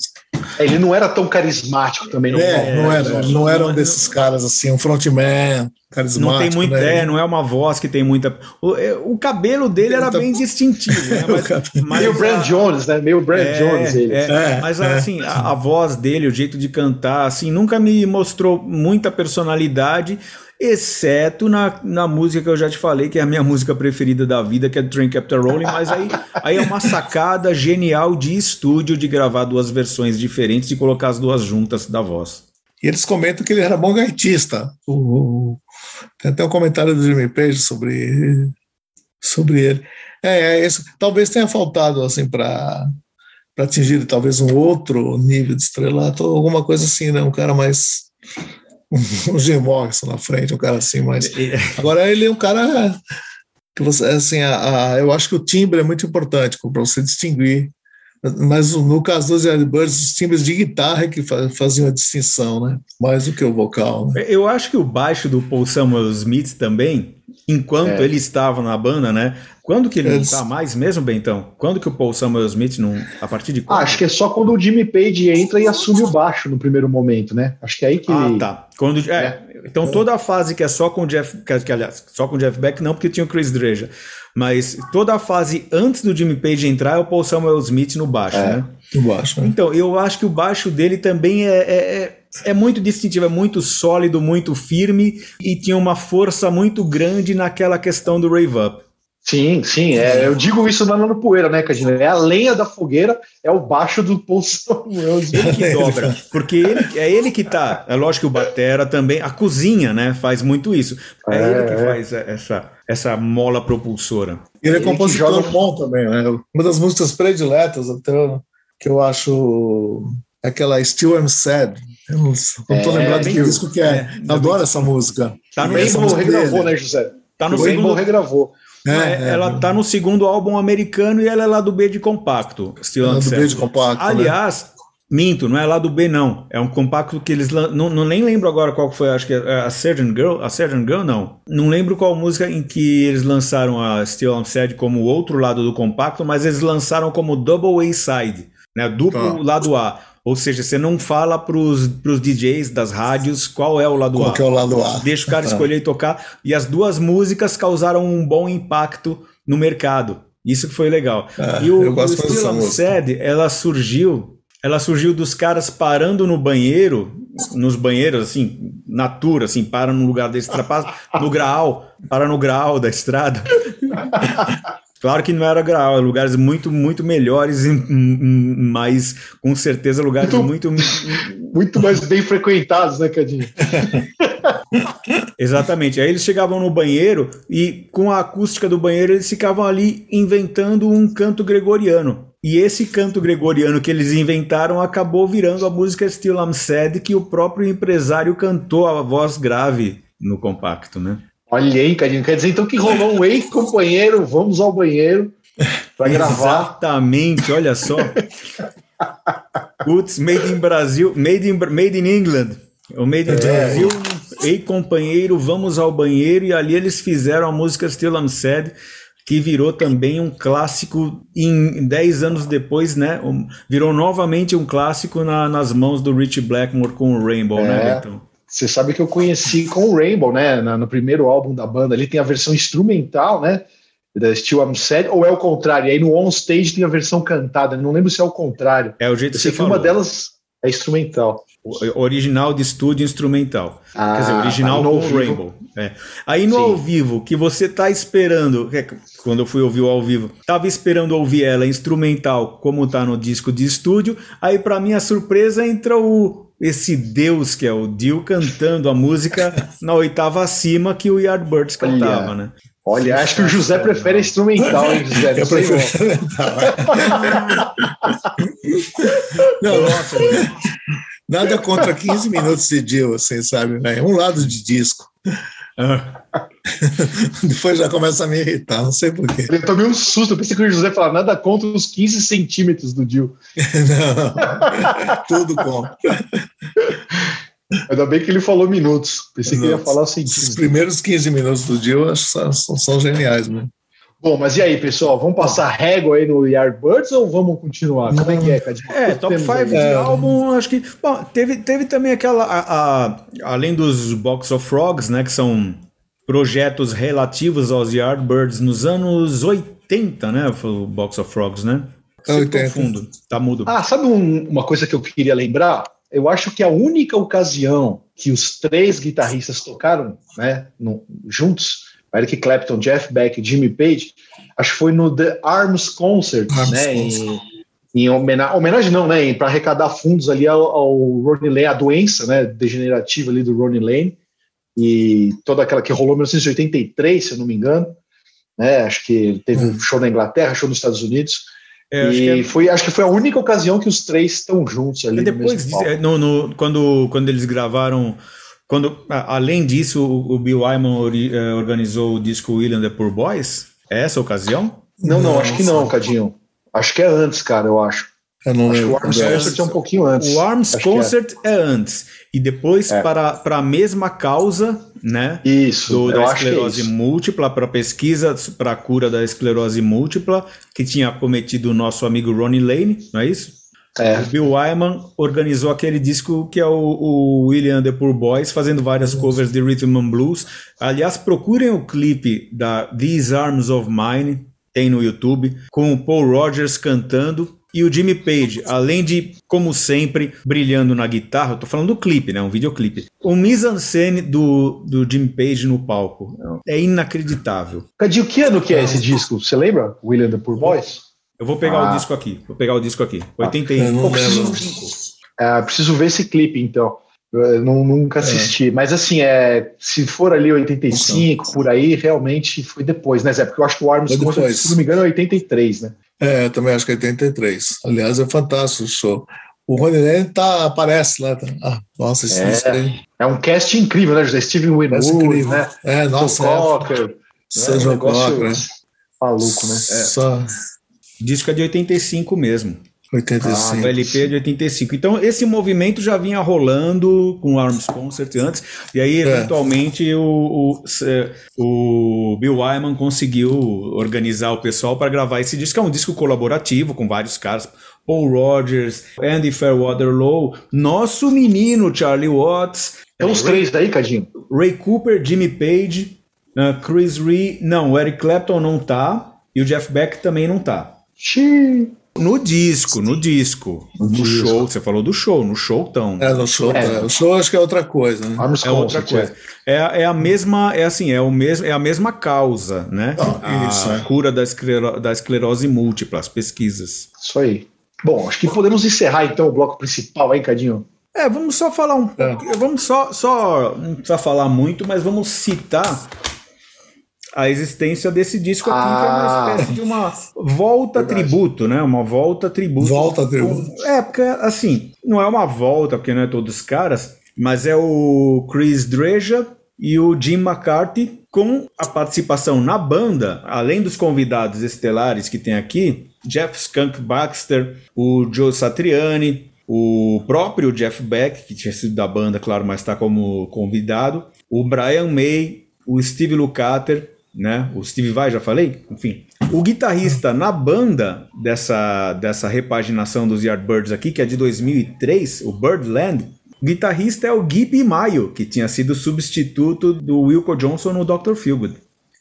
É, ele não era tão carismático também. Não, é, não era, não era um desses caras assim, um frontman carismático. Não tem muita, né? é, não é uma voz que tem muita... O, é, o cabelo dele era bem distintivo, né? Mas, mas Meio Brand Jones, né? Meio Brand é, Jones ele. É, é, mas assim, a, a voz dele, o jeito de cantar, assim, nunca me mostrou muita personalidade, exceto na, na música que eu já te falei, que é a minha música preferida da vida, que é Train Captain Rolling, mas aí, aí é uma sacada genial de estúdio de gravar duas versões diferentes e colocar as duas juntas da voz. E eles comentam que ele era bom gaitista. O, tem até um comentário do Jimmy Page sobre, sobre ele. É, é esse, talvez tenha faltado assim para para atingir talvez um outro nível de estrelato, alguma coisa assim, né? Um cara mais um Jim Morrison na frente, um cara assim, mas agora ele é um cara que você assim, a, a, eu acho que o timbre é muito importante para você distinguir. Mas no caso dos Yardbirds, os timbres de guitarra é que faziam a distinção, né? Mais do que o vocal. Né? Eu acho que o baixo do Paul Samuel Smith também, enquanto é. ele estava na banda, né? Quando que ele Eles... não tá mais mesmo, Bentão? Quando que o Paul Samuel Smith não. A partir de quando? Ah, acho que é só quando o Jimmy Page entra e assume o baixo no primeiro momento, né? Acho que é aí que. Ah, tá. Quando, é, é. Então toda a fase que é só com o Jeff. Que, que, aliás, só com o Jeff Beck, não, porque tinha o Chris Dreja. Mas toda a fase antes do Jimmy Page entrar é o Paul Samuel Smith no baixo, é, né? No baixo. Né? Então, eu acho que o baixo dele também é, é, é é muito distintivo, é muito sólido, muito firme e tinha uma força muito grande naquela questão do rave up. Sim, sim, é, eu digo isso na no Poeira, né, Cadina? É a lenha da fogueira, é o baixo do pulsão. Ele que dobra, porque ele, é ele que tá. É lógico que o Batera também, a cozinha, né, faz muito isso. É, é ele que é. faz essa, essa mola propulsora. Ele é compositor joga... bom também, né? Uma das músicas prediletas, até que eu acho aquela Still I'm Sad. Eu não, não tô é, lembrado de que disco que é. é adoro essa música. Tá no Rainbow regravou, né, José? Tá no o segundo... regravou. É, é, ela é. tá no segundo álbum americano e ela é lá do B de compacto. Still é do B de compacto. Né? Aliás, né? Minto, não é lá do B não. É um compacto que eles não, não nem lembro agora qual foi, acho que é a Surgeon Girl, a Surgeon Girl não. Não lembro qual música em que eles lançaram a Still Unsaid como o outro lado do compacto, mas eles lançaram como Double A Side, né? Duplo tá. lado A. Ou seja, você não fala para os DJs das rádios qual é o lado qual A. Qual é o lado A. Deixa o cara ah. escolher e tocar. E as duas músicas causaram um bom impacto no mercado. Isso que foi legal. Ah, e o, o Still Sad, ela surgiu, ela surgiu dos caras parando no banheiro, nos banheiros assim, natura, assim, para num lugar desse, no graal, para no graal da estrada. Claro que não era Graal, eram lugares muito, muito melhores, mas com certeza lugares muito. Muito, muito mais bem frequentados, né, Cadinho? Exatamente. Aí eles chegavam no banheiro e, com a acústica do banheiro, eles ficavam ali inventando um canto gregoriano. E esse canto gregoriano que eles inventaram acabou virando a música Still I'm Sad, que o próprio empresário cantou a voz grave no compacto, né? Olha aí, Cadinho. Quer dizer então que rolou um ei, companheiro, vamos ao banheiro para gravar. Exatamente, olha só. Putz, made in Brasil, made in, made in England. O Made in é. Brasil, ei companheiro, vamos ao banheiro. E ali eles fizeram a música Still I'm Sad, que virou também um clássico em 10 anos depois, né? Virou novamente um clássico na, nas mãos do Rich Blackmore com o Rainbow, né, é. né, Beto? Você sabe que eu conheci com o Rainbow, né? Na, no primeiro álbum da banda, ali tem a versão instrumental, né? Da Still I'm Sad, ou é o contrário? E aí no On Stage tem a versão cantada, não lembro se é o contrário. É o jeito que você falou. uma delas é instrumental. Original de estúdio instrumental. Ah, Quer dizer, original com o Rainbow. É. Aí no Sim. ao vivo, que você tá esperando, é, quando eu fui ouvir o ao vivo, tava esperando ouvir ela instrumental, como tá no disco de estúdio. Aí, para minha surpresa, entra o, esse deus que é o Dio cantando a música na oitava acima que o Yardbirds cantava, né? Olha, acho que o José prefere instrumental, hein, José? Eu prefiro instrumental. não, nossa, nada contra 15 minutos de Dio, assim, sabe? Né? Um lado de disco. Depois já começa a me irritar, não sei porquê. Eu tomei um susto, eu pensei que o José falar nada contra os 15 centímetros do Dio. não, tudo contra. Ainda bem que ele falou minutos. Pensei que ele ia falar centímetros. Os primeiros 15 minutos do acho são, são geniais, mano. Bom, mas e aí, pessoal? Vamos passar régua aí no Yardbirds ou vamos continuar? Como é que é, Cadinho? É, top 5 de é. álbum, acho que. Bom, teve, teve também aquela. A, a, além dos Box of Frogs, né? Que são projetos relativos aos Yardbirds nos anos 80, né? O Box of Frogs, né? Se 80. Fundo, tá mudo. Ah, sabe um, uma coisa que eu queria lembrar? eu acho que a única ocasião que os três guitarristas tocaram né, no, juntos, Eric Clapton, Jeff Beck e Jimmy Page, acho que foi no The Arms Concert, Arms né, Concert. Em, em homenagem, homenagem não, né, para arrecadar fundos ali ao, ao Ronnie Lane, a doença né, degenerativa ali do Ronnie Lane, e toda aquela que rolou em 1983, se eu não me engano, né, acho que teve um show na Inglaterra, show nos Estados Unidos, é, e acho é... foi, acho que foi a única ocasião que os três estão juntos ali. depois, no, no, quando, quando eles gravaram, quando além disso, o, o Bill Wyman eh, organizou o disco William the Poor Boys. É essa a ocasião? Não, não, acho que não, Cadinho. Acho que é antes, cara, eu acho. Eu não acho que o Arms é. Concert é um pouquinho antes. O Arms acho Concert é. é. antes. E depois, é. para, para a mesma causa, né? Isso. Do, da esclerose isso. múltipla, para pesquisa para a cura da esclerose múltipla, que tinha cometido o nosso amigo Ronnie Lane, não é isso? É. O Bill Wyman organizou aquele disco que é o, o William The Poor Boys, fazendo várias covers de Rhythm and Blues. Aliás, procurem o clipe da These Arms of Mine, tem no YouTube, com o Paul Rogers cantando e o Jimmy Page, além de, como sempre, brilhando na guitarra, eu tô falando do clipe, né? Um videoclipe. O mise-en-scène do, do Jimmy Page no palco é inacreditável. Cadinho, que ano que é esse disco? Você lembra? William the Poor Boys? Eu vou pegar ah. o disco aqui. Vou pegar o disco aqui. 81. Ah, preciso, é, preciso ver esse clipe, então. Eu não, nunca é. assisti. É. Mas assim, é, se for ali 85, então. por aí, realmente foi depois, né, Zé? Porque eu acho que o Arms, se não me engano, é 83, né? É, também acho que é 83. Aliás, é fantástico o show. O Rony Lane tá, aparece lá. Tá? Ah, nossa, isso é, aí. É um cast incrível, né, José? Steven Winwood, né? É, nossa. Joe Cocker. É, Seja um Cocker, né? Maluco, né? É. Só... Disco é de 85 mesmo. 85. Ah, o LP é de 85. Então, esse movimento já vinha rolando com o Arms Concert antes, e aí, é. eventualmente, é. o, o, o, Bill Wyman conseguiu organizar o pessoal para gravar esse disco, é um disco colaborativo com vários caras. Paul Rogers, Andy Fairweather Low, nosso menino Charlie Watts. É os três daí, Cadinho? Ray Cooper, Jimmy Page, uh, Chris Ree. Não, o Eric Clapton não tá, e o Jeff Beck também não tá. Xiii. No disco, no disco. No, no show, você falou do show, no show tão. É, no show, é. O show acho que é outra coisa, né? É outra coisa. É, é a mesma, é assim, é o mesmo, é a mesma causa, né? Ah, isso, a é. cura da, esclero, da esclerose múltipla, as pesquisas. Isso aí. Bom, acho que podemos encerrar então o bloco principal aí, Cadinho. É, vamos só falar um é. Vamos só, só. Não precisa falar muito, mas vamos citar a existência desse disco aqui, ah, que é uma ah. espécie de uma volta verdade. tributo, né? Uma volta tributo. Volta tributo. É, porque assim, não é uma volta, porque não é todos os caras, mas é o Chris Dreja e o Jim McCarthy com a participação na banda, além dos convidados estelares que tem aqui, Jeff Skunk Baxter, o Joe Satriani, o próprio Jeff Beck, que tinha sido da banda, claro, mas está como convidado, o Brian May, o Steve Lukather, né? O Steve Vai, já falei? Enfim. O guitarrista na banda dessa, dessa repaginação dos Yardbirds aqui, que é de 2003, o Birdland, o guitarrista é o Gibby Mayo, que tinha sido substituto do Wilco Johnson no Dr. Feelgood.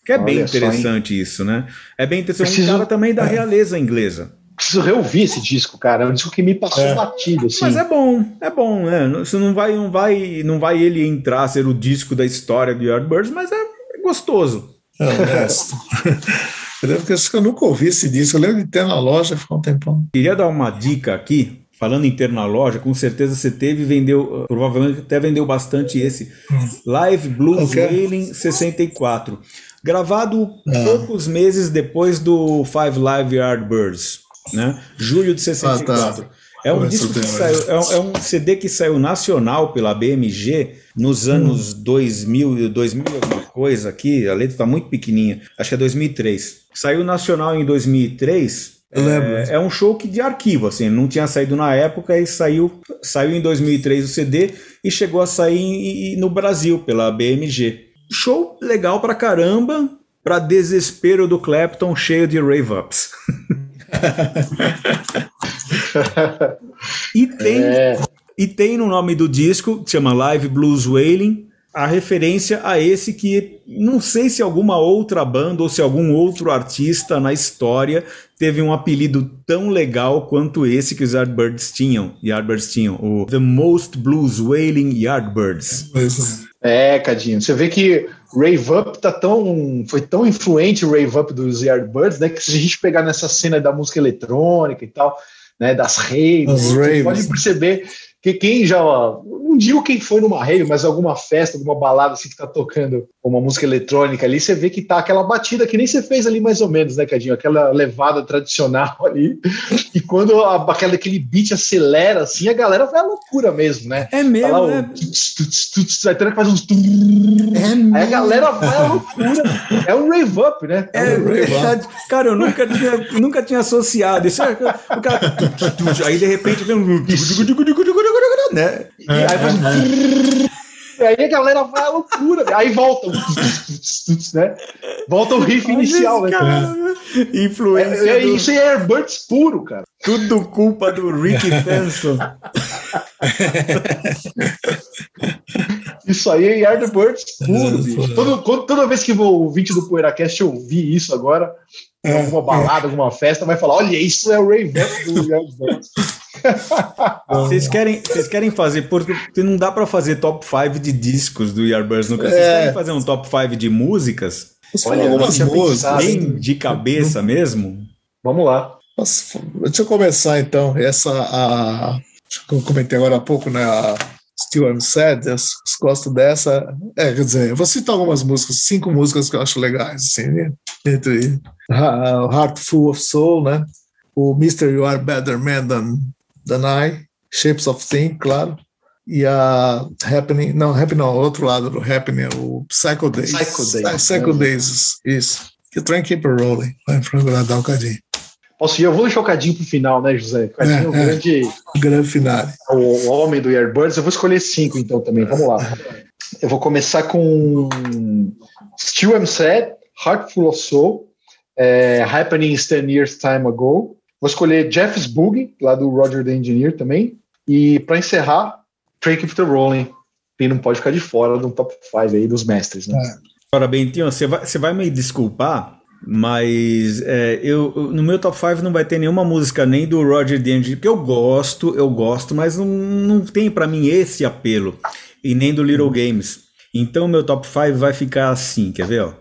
Que é Olha bem interessante só, isso, né? É bem interessante. Preciso... Um cara também da é. realeza inglesa. Preciso reouvir esse disco, cara. É um disco que me passou é. batido, assim. Mas é bom, é bom, né? Você não vai, não vai, não vai ele entrar a ser o disco da história do Yardbirds, mas é gostoso. É honesto. eu lembro que eu nunca ouvi esse disco. Eu lembro de ter na loja, ficou um tempão. Queria dar uma dica aqui falando em ter na loja, com certeza você teve e vendeu, provavelmente até vendeu bastante esse. Hum. Live Blues okay. Wailing 64. Gravado ah. poucos meses depois do Five Live Yardbirds, né? Julho de 64. Ah, tá. É um, disco que saiu, é, um, é um CD que saiu nacional pela BMG nos anos hum. 2000, 2000 alguma coisa aqui, a letra está muito pequenininha, acho que é 2003. Saiu nacional em 2003 é, é, um show que de arquivo, assim, não tinha saído na época e saiu, saiu em 2003 o CD e chegou a sair no Brasil pela BMG. Show legal pra caramba, pra desespero do Clapton, cheio de rave-ups. e tem é. E tem no nome do disco, que chama Live Blues Wailing, a referência a esse que não sei se alguma outra banda ou se algum outro artista na história teve um apelido tão legal quanto esse que os Yardbirds tinham. Yardbirds tinham o The Most Blues Wailing Yardbirds. É, Cadinho, você vê que Rave Up tá tão, foi tão influente o Rave Up dos Yardbirds, né, que se a gente pegar nessa cena da música eletrônica e tal, né, das raves, você pode perceber que quem já, não digo quem foi numa rave, mas alguma festa, alguma balada assim que tá tocando uma música eletrônica ali, você vê que tá aquela batida que nem você fez ali mais ou menos, né, Cadinho? Aquela levada tradicional ali. E quando a, aquela, aquele beat acelera assim, a galera vai à loucura mesmo, né? É mesmo, tá lá, é... Aí que faz uns... É aí a galera vai à loucura. É um rave up, né? É, é um rave up. Cara, eu nunca tinha, nunca tinha associado isso. É, o cara... Aí de repente vem um né? E aí faz e aí a galera vai à loucura. Aí volta, né? Volta o riff inicial, né? Influência. É, é, do... Isso é Airbirds puro, cara. Tudo culpa do Rick Fenson. isso aí é Airbirds puro, bicho. Todo, toda vez que o ouvinte do PoeiraCast ouvir isso agora, em alguma balada, alguma festa, vai falar: olha, isso é o Ray do Yardbirds. Vocês querem, vocês querem fazer, porque não dá para fazer top 5 de discos do Yardbirds nunca. Vocês é. querem fazer um top 5 de músicas? Olha, algumas músicas. Bem de cabeça mesmo? Vamos lá. Nossa, deixa eu começar então. Essa, a, eu comentei agora há pouco, né? A Still I'm Sad, eu gosto dessa. É, quer dizer, eu vou citar algumas músicas, cinco músicas que eu acho legais, assim, né? Entre Heart Full of Soul, né? O Mr. You Are Better Man Than The Night, Shapes of Things, claro, e a Happening, não, Happening não, outro lado do Happening, o Psycho Days. Psycho Days. Psycho Days, isso. Que o Train Keep Rolling, vai agradar um cadinho. Posso ir? Eu vou deixar o Cadinho pro final, né, José? O Cadinho é, é o grande. O grande final. O, o homem do Airbirds. Eu vou escolher cinco, então, também. Vamos lá. Eu vou começar com Still I'm Sad, Heart Full of Soul, é, Happening 10 Years Time Ago, Vou escolher Jeff's Boogie, lá do Roger the Engineer também. E para encerrar, Train Keep the Rolling. Quem não pode ficar de fora do top 5 aí dos mestres, né? É. Bentinho, você vai, você vai me desculpar, mas é, eu, no meu top 5 não vai ter nenhuma música nem do Roger the Engineer, porque eu gosto, eu gosto, mas não, não tem para mim esse apelo. E nem do Little Games. Então, meu top 5 vai ficar assim, quer ver? Ó?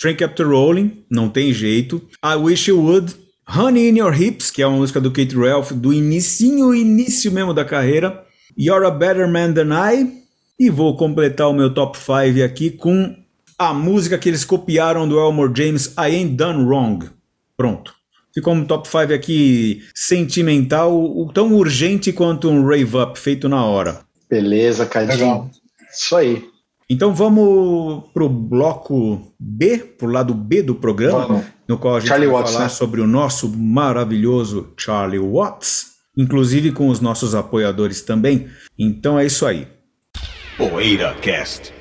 Train the Rolling, não tem jeito. I Wish You Would, Honey in Your Hips, que é uma música do Kate Ralph, do inicinho, início mesmo da carreira. You're a Better Man Than I. E vou completar o meu top 5 aqui com a música que eles copiaram do Elmore James, I Ain't Done Wrong. Pronto. Ficou um top 5 aqui sentimental, tão urgente quanto um rave up feito na hora. Beleza, Cadinho. Isso aí. Então vamos pro bloco B, pro lado B do programa, vamos. No qual a gente Charlie vai Watts, falar né? sobre o nosso maravilhoso Charlie Watts. inclusive com os nossos apoiadores também. Então é isso aí. Poeira Cast.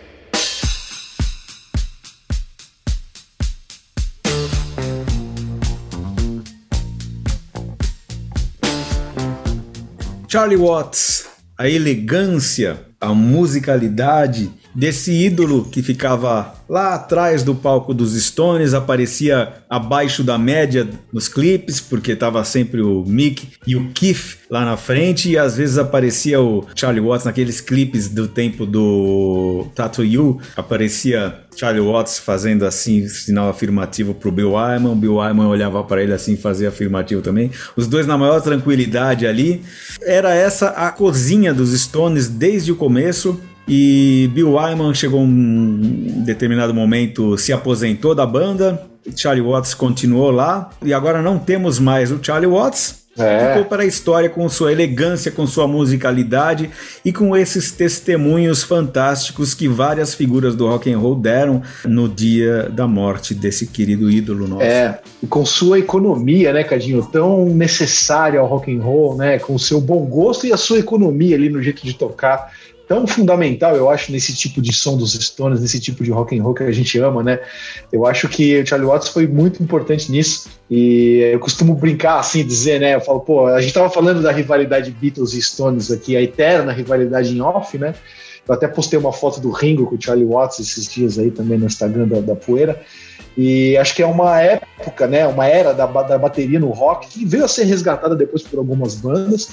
Charlie Watts, a elegância, a musicalidade desse ídolo que ficava lá atrás do palco dos Stones, aparecia abaixo da média nos clipes, porque tava sempre o Mick e o Keith lá na frente, e às vezes aparecia o Charlie Watts naqueles clipes do tempo do Tattoo You, aparecia Charlie Watts fazendo assim, sinal afirmativo pro Bill Wyman, o Bill Wyman olhava para ele assim, fazia afirmativo também. Os dois na maior tranquilidade ali. Era essa a cozinha dos Stones desde o começo. E Bill Wyman chegou um determinado momento, se aposentou da banda. Charlie Watts continuou lá e agora não temos mais o Charlie Watts. É. Ficou para a história com sua elegância, com sua musicalidade e com esses testemunhos fantásticos que várias figuras do rock and roll deram no dia da morte desse querido ídolo nosso. É, e com sua economia, né, Cadinho, tão necessária ao rock and roll, né, com o seu bom gosto e a sua economia ali no jeito de tocar tão fundamental, eu acho, nesse tipo de som dos Stones, nesse tipo de rock and roll que a gente ama, né? Eu acho que o Charlie Watts foi muito importante nisso. E eu costumo brincar assim, dizer, né? Eu falo, pô, a gente tava falando da rivalidade Beatles e Stones aqui, a eterna rivalidade em off, né? Eu até postei uma foto do Ringo com o Charlie Watts esses dias aí também no Instagram da, da Poeira. E acho que é uma época, né? Uma era da, da bateria no rock que veio a ser resgatada depois por algumas bandas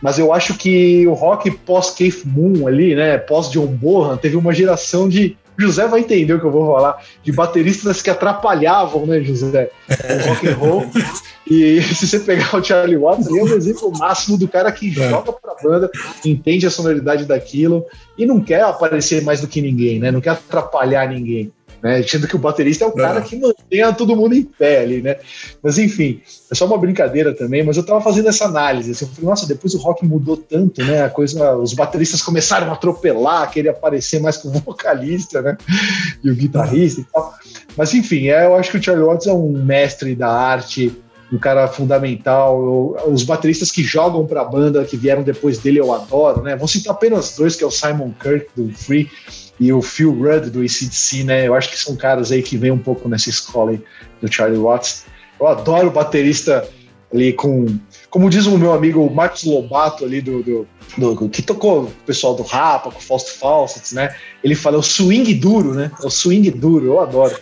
mas eu acho que o rock pós-Keith Moon ali, né, pós-John Bonham, teve uma geração de José vai entender o que eu vou falar, de bateristas que atrapalhavam, né, José, o rock and roll. e se você pegar o Charlie Watts, ele é um exemplo máximo do cara que é. joga pra banda, entende a sonoridade daquilo e não quer aparecer mais do que ninguém, né? Não quer atrapalhar ninguém né? Sendo que o baterista é o cara é. que mantém todo mundo em pé ali, né? Mas enfim, é só uma brincadeira também, mas eu tava fazendo essa análise, assim, eu falei, nossa, depois o rock mudou tanto, né? A coisa, os bateristas começaram a atropelar, querer aparecer mais com o vocalista, né? E o guitarrista e tal. Mas enfim, é, eu acho que o Charlie Watts é um mestre da arte, um cara fundamental. Eu, os bateristas que jogam para a banda, que vieram depois dele, eu adoro, né? Vou citar apenas dois, que é o Simon Kirk do Free e o Phil Rudd do ACDC, né? Eu acho que são caras aí que vêm um pouco nessa escola aí do Charlie Watts. Eu adoro o baterista ali com, como diz o meu amigo Marcos Lobato ali do, do, do que tocou o pessoal do Rapa, com o Fausto Fawcett, né? Ele fala o swing duro, né? É o swing duro, eu adoro.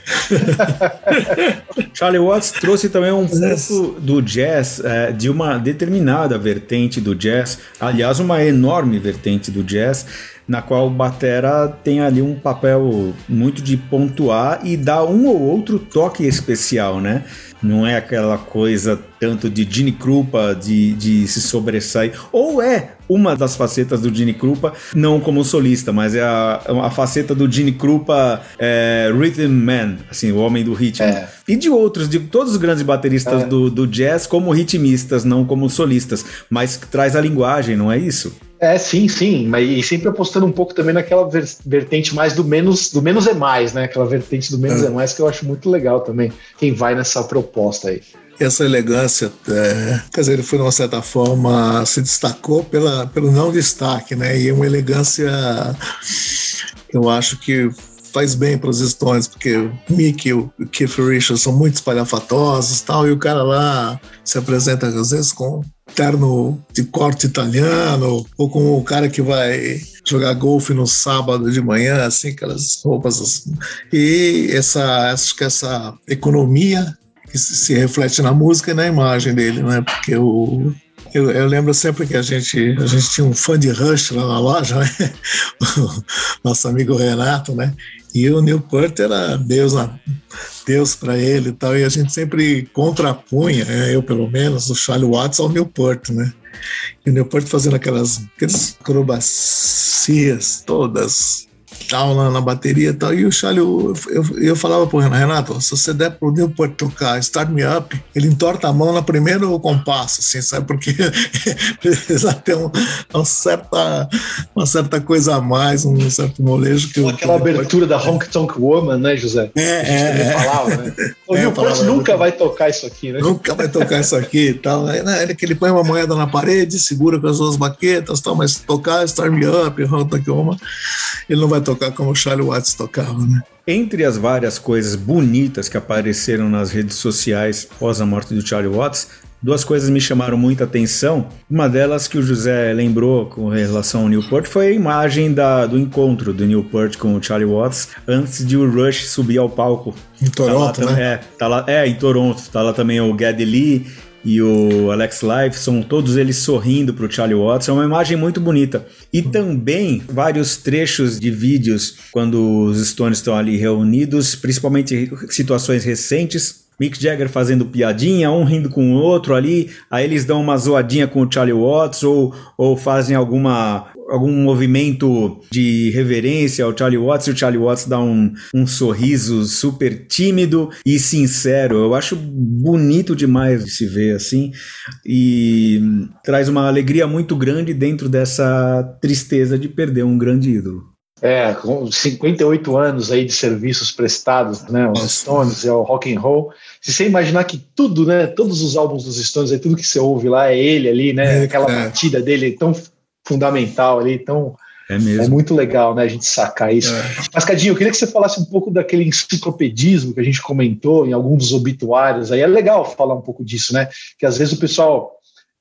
Charlie Watts trouxe também um pouco do jazz, é, de uma determinada vertente do jazz, aliás, uma enorme vertente do jazz, na qual o Batera tem ali um papel muito de pontuar e dar um ou outro toque especial, né? Não é aquela coisa tanto de Gene Krupa de, de se sobressair. Ou é uma das facetas do Gene Krupa, não como solista, mas é a, a faceta do Gene Krupa é, Rhythm Man, assim, o homem do ritmo. É. E de outros, de todos os grandes bateristas é. do, do jazz como ritmistas, não como solistas, mas traz a linguagem, não é isso? É, sim, sim, mas e sempre apostando um pouco também naquela vertente mais do menos, do menos é mais, né? Aquela vertente do menos é, é mais que eu acho muito legal também. Quem vai nessa proposta aí essa elegância, é, quer dizer, ele foi de uma certa forma se destacou pela, pelo não destaque, né? E é uma elegância, eu acho que faz bem para os Stones, porque o Mick e o Keith Richards são muito espalhafatosos tal, e o cara lá se apresenta às vezes com terno de corte italiano, ou com o cara que vai jogar golfe no sábado de manhã, assim, aquelas roupas assim. E essa, acho que essa economia que se reflete na música e na imagem dele, né? Porque o, eu, eu, lembro sempre que a gente, a gente tinha um fã de Rush lá na loja, né? O nosso amigo Renato, né? E o Newport era Deus, Deus para ele e tal, e a gente sempre contrapunha, né? eu pelo menos, o Charlie Watts ao Newport, né? E o Newport fazendo aquelas, aquelas acrobacias todas tal na, na bateria e tal. E o Charlie, eu, eu, eu falava pro Renato, se você der pro Newport tocar Start Me Up, ele entorta a mão no primeiro compasso, assim, sabe? Porque precisa ter um, uma, certa, uma certa coisa a mais, um certo molejo. Que Aquela eu, abertura da Honk Tonk Woman, né, José? É, é, é. falava, né? O é, Newport nunca vai tocar isso aqui, né? Nunca vai tocar isso aqui e tal. Né? Ele, que ele põe uma moeda na parede, segura com as duas baquetas tal, mas tocar Start Me Up, Honk Tonk Woman, ele não vai tocar como o Charlie Watts tocava, né? Entre as várias coisas bonitas que apareceram nas redes sociais após a morte do Charlie Watts, duas coisas me chamaram muita atenção. Uma delas que o José lembrou com relação ao Newport foi a imagem da, do encontro do Newport com o Charlie Watts antes de o Rush subir ao palco. Em Toronto, tá lá, né? É, tá lá, é, em Toronto. Tá lá também o Geddy Lee e o Alex Life, são todos eles sorrindo para o Charlie Watts, é uma imagem muito bonita. E também vários trechos de vídeos quando os Stones estão ali reunidos, principalmente situações recentes, Mick Jagger fazendo piadinha, um rindo com o outro ali, aí eles dão uma zoadinha com o Charlie Watts ou, ou fazem alguma algum movimento de reverência ao Charlie Watts e o Charlie Watts dá um, um sorriso super tímido e sincero. Eu acho bonito demais de se ver assim e traz uma alegria muito grande dentro dessa tristeza de perder um grande ídolo. É, com 58 anos aí de serviços prestados, né, os Stones, é o rock and roll. Se você imaginar que tudo, né, todos os álbuns dos Stones, aí tudo que você ouve lá é ele ali, né, é, aquela é. batida dele tão fundamental ali, então é, mesmo. é muito legal, né, a gente sacar isso. É. Mas, Cadinho, eu queria que você falasse um pouco daquele enciclopedismo que a gente comentou em alguns dos obituários, aí é legal falar um pouco disso, né, que às vezes o pessoal,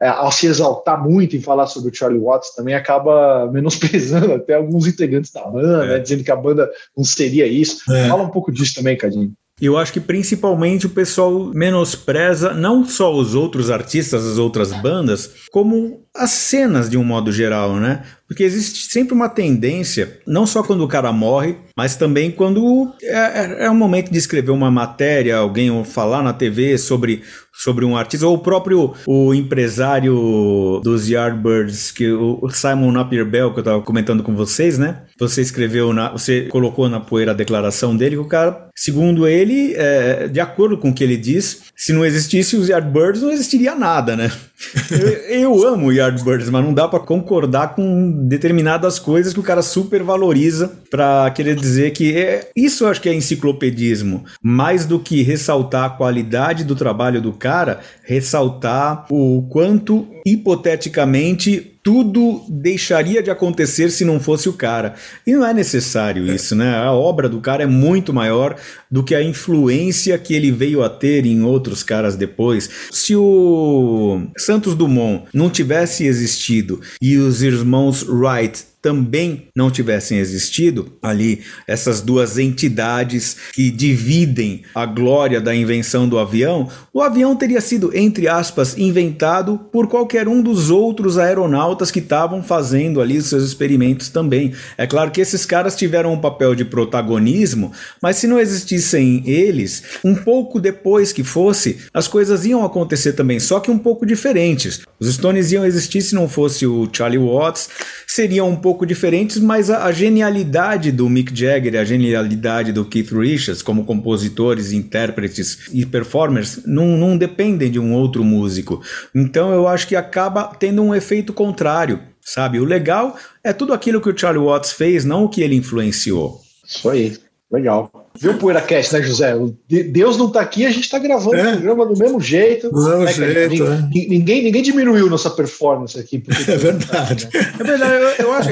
é, ao se exaltar muito em falar sobre o Charlie Watts, também acaba menosprezando até alguns integrantes da banda, é. né, dizendo que a banda não seria isso. É. Fala um pouco disso também, Cadinho. Eu acho que principalmente o pessoal menospreza não só os outros artistas, as outras bandas, como as cenas de um modo geral, né? Porque existe sempre uma tendência, não só quando o cara morre, mas também quando é, é, é o momento de escrever uma matéria, alguém falar na TV sobre, sobre um artista, ou o próprio o empresário dos Yardbirds, que o Simon Napier Bell, que eu estava comentando com vocês, né? Você escreveu, na, você colocou na poeira a declaração dele, que o cara, segundo ele, é, de acordo com o que ele diz, se não existisse os Yardbirds, não existiria nada, né? eu, eu amo Yardbirds, mas não dá para concordar com determinadas coisas que o cara super valoriza para querer dizer que é, isso eu acho que é enciclopedismo. Mais do que ressaltar a qualidade do trabalho do cara, ressaltar o quanto hipoteticamente tudo deixaria de acontecer se não fosse o cara. E não é necessário isso, né? A obra do cara é muito maior do que a influência que ele veio a ter em outros caras depois. Se o Santos Dumont não tivesse existido e os irmãos Wright também não tivessem existido ali essas duas entidades que dividem a glória da invenção do avião, o avião teria sido, entre aspas, inventado por qualquer um dos outros aeronautas que estavam fazendo ali os seus experimentos também. É claro que esses caras tiveram um papel de protagonismo, mas se não existissem eles, um pouco depois que fosse, as coisas iam acontecer também, só que um pouco diferentes. Os Stones iam existir se não fosse o Charlie Watts, seriam um pouco diferentes, mas a, a genialidade do Mick Jagger a genialidade do Keith Richards como compositores, intérpretes e performers não, não dependem de um outro músico. Então eu acho que acaba tendo um efeito contrário, sabe? O legal é tudo aquilo que o Charlie Watts fez, não o que ele influenciou. Isso aí, legal. Viu o PoeiraCast, né, José? Deus não está aqui, a gente está gravando é. o programa do mesmo jeito. Do mesmo né, jeito, ninguém, é. ninguém, ninguém, diminuiu nossa performance aqui. É verdade. É verdade, eu, eu acho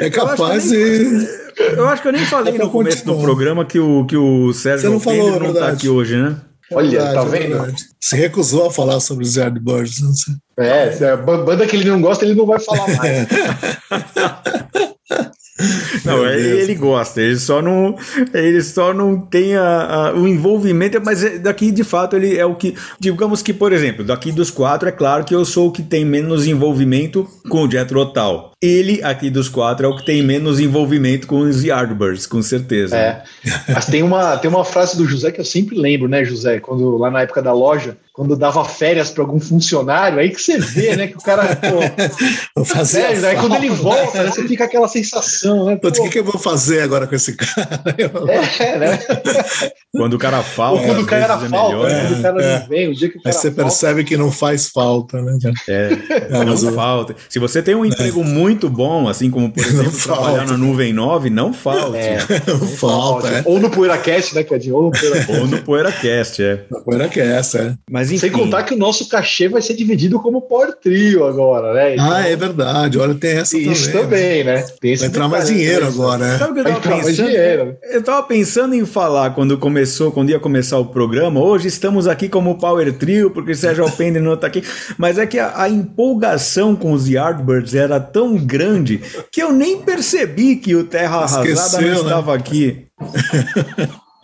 É capaz de. Eu acho que eu nem falei é no começo continuar. do programa que o, que o Sérgio não, falou, não está aqui hoje, né? É Olha, verdade, tá vendo? É Se recusou a falar sobre os Yardbirds. É, se a banda que ele não gosta, ele não vai falar mais. Não, ele gosta, ele só não, ele só não tem a, a, o envolvimento, mas é, daqui de fato ele é o que, digamos que, por exemplo, daqui dos quatro, é claro que eu sou o que tem menos envolvimento com o Jethro Tull. Ele aqui dos quatro é o que tem menos envolvimento com os Yardbirds, com certeza. É. Mas tem uma, tem uma frase do José que eu sempre lembro, né, José? Quando lá na época da loja, quando dava férias para algum funcionário, aí que você vê, né, que o cara, pô, fazia aí né, quando ele volta, né, você fica aquela sensação, né? o que, que eu vou fazer agora com esse cara? É, né? Quando o cara falta, quando o cara é falta, melhor, né? quando o cara é. não vem, o dia que o cara Aí você falta, percebe que não faz falta, né? É, não, não falta. Se você tem um emprego é. muito bom, assim como, por exemplo, trabalhar na Nuvem 9, não falte. É, não, não falta, é. Ou no PoeiraCast, né, Cadinho? Ou no PoeiraCast. Ou no PoeiraCast, é. No PoeiraCast, é. Mas enfim. Sem contar que o nosso cachê vai ser dividido como Power Trio agora, né? Então, ah, é verdade. Olha, tem essa isso também, né? Tem vai entrar mais dinheiro agora, né? Sabe o que eu tava pensando? Eu tava pensando em falar quando começou, quando ia começar o programa. Hoje estamos aqui como Power Trio, porque o Sérgio Alpendre não tá aqui. Mas é que a, a empolgação com os Yardbirds era tão grande que eu nem percebi que o Terra Esqueceu, Arrasada não né? estava aqui.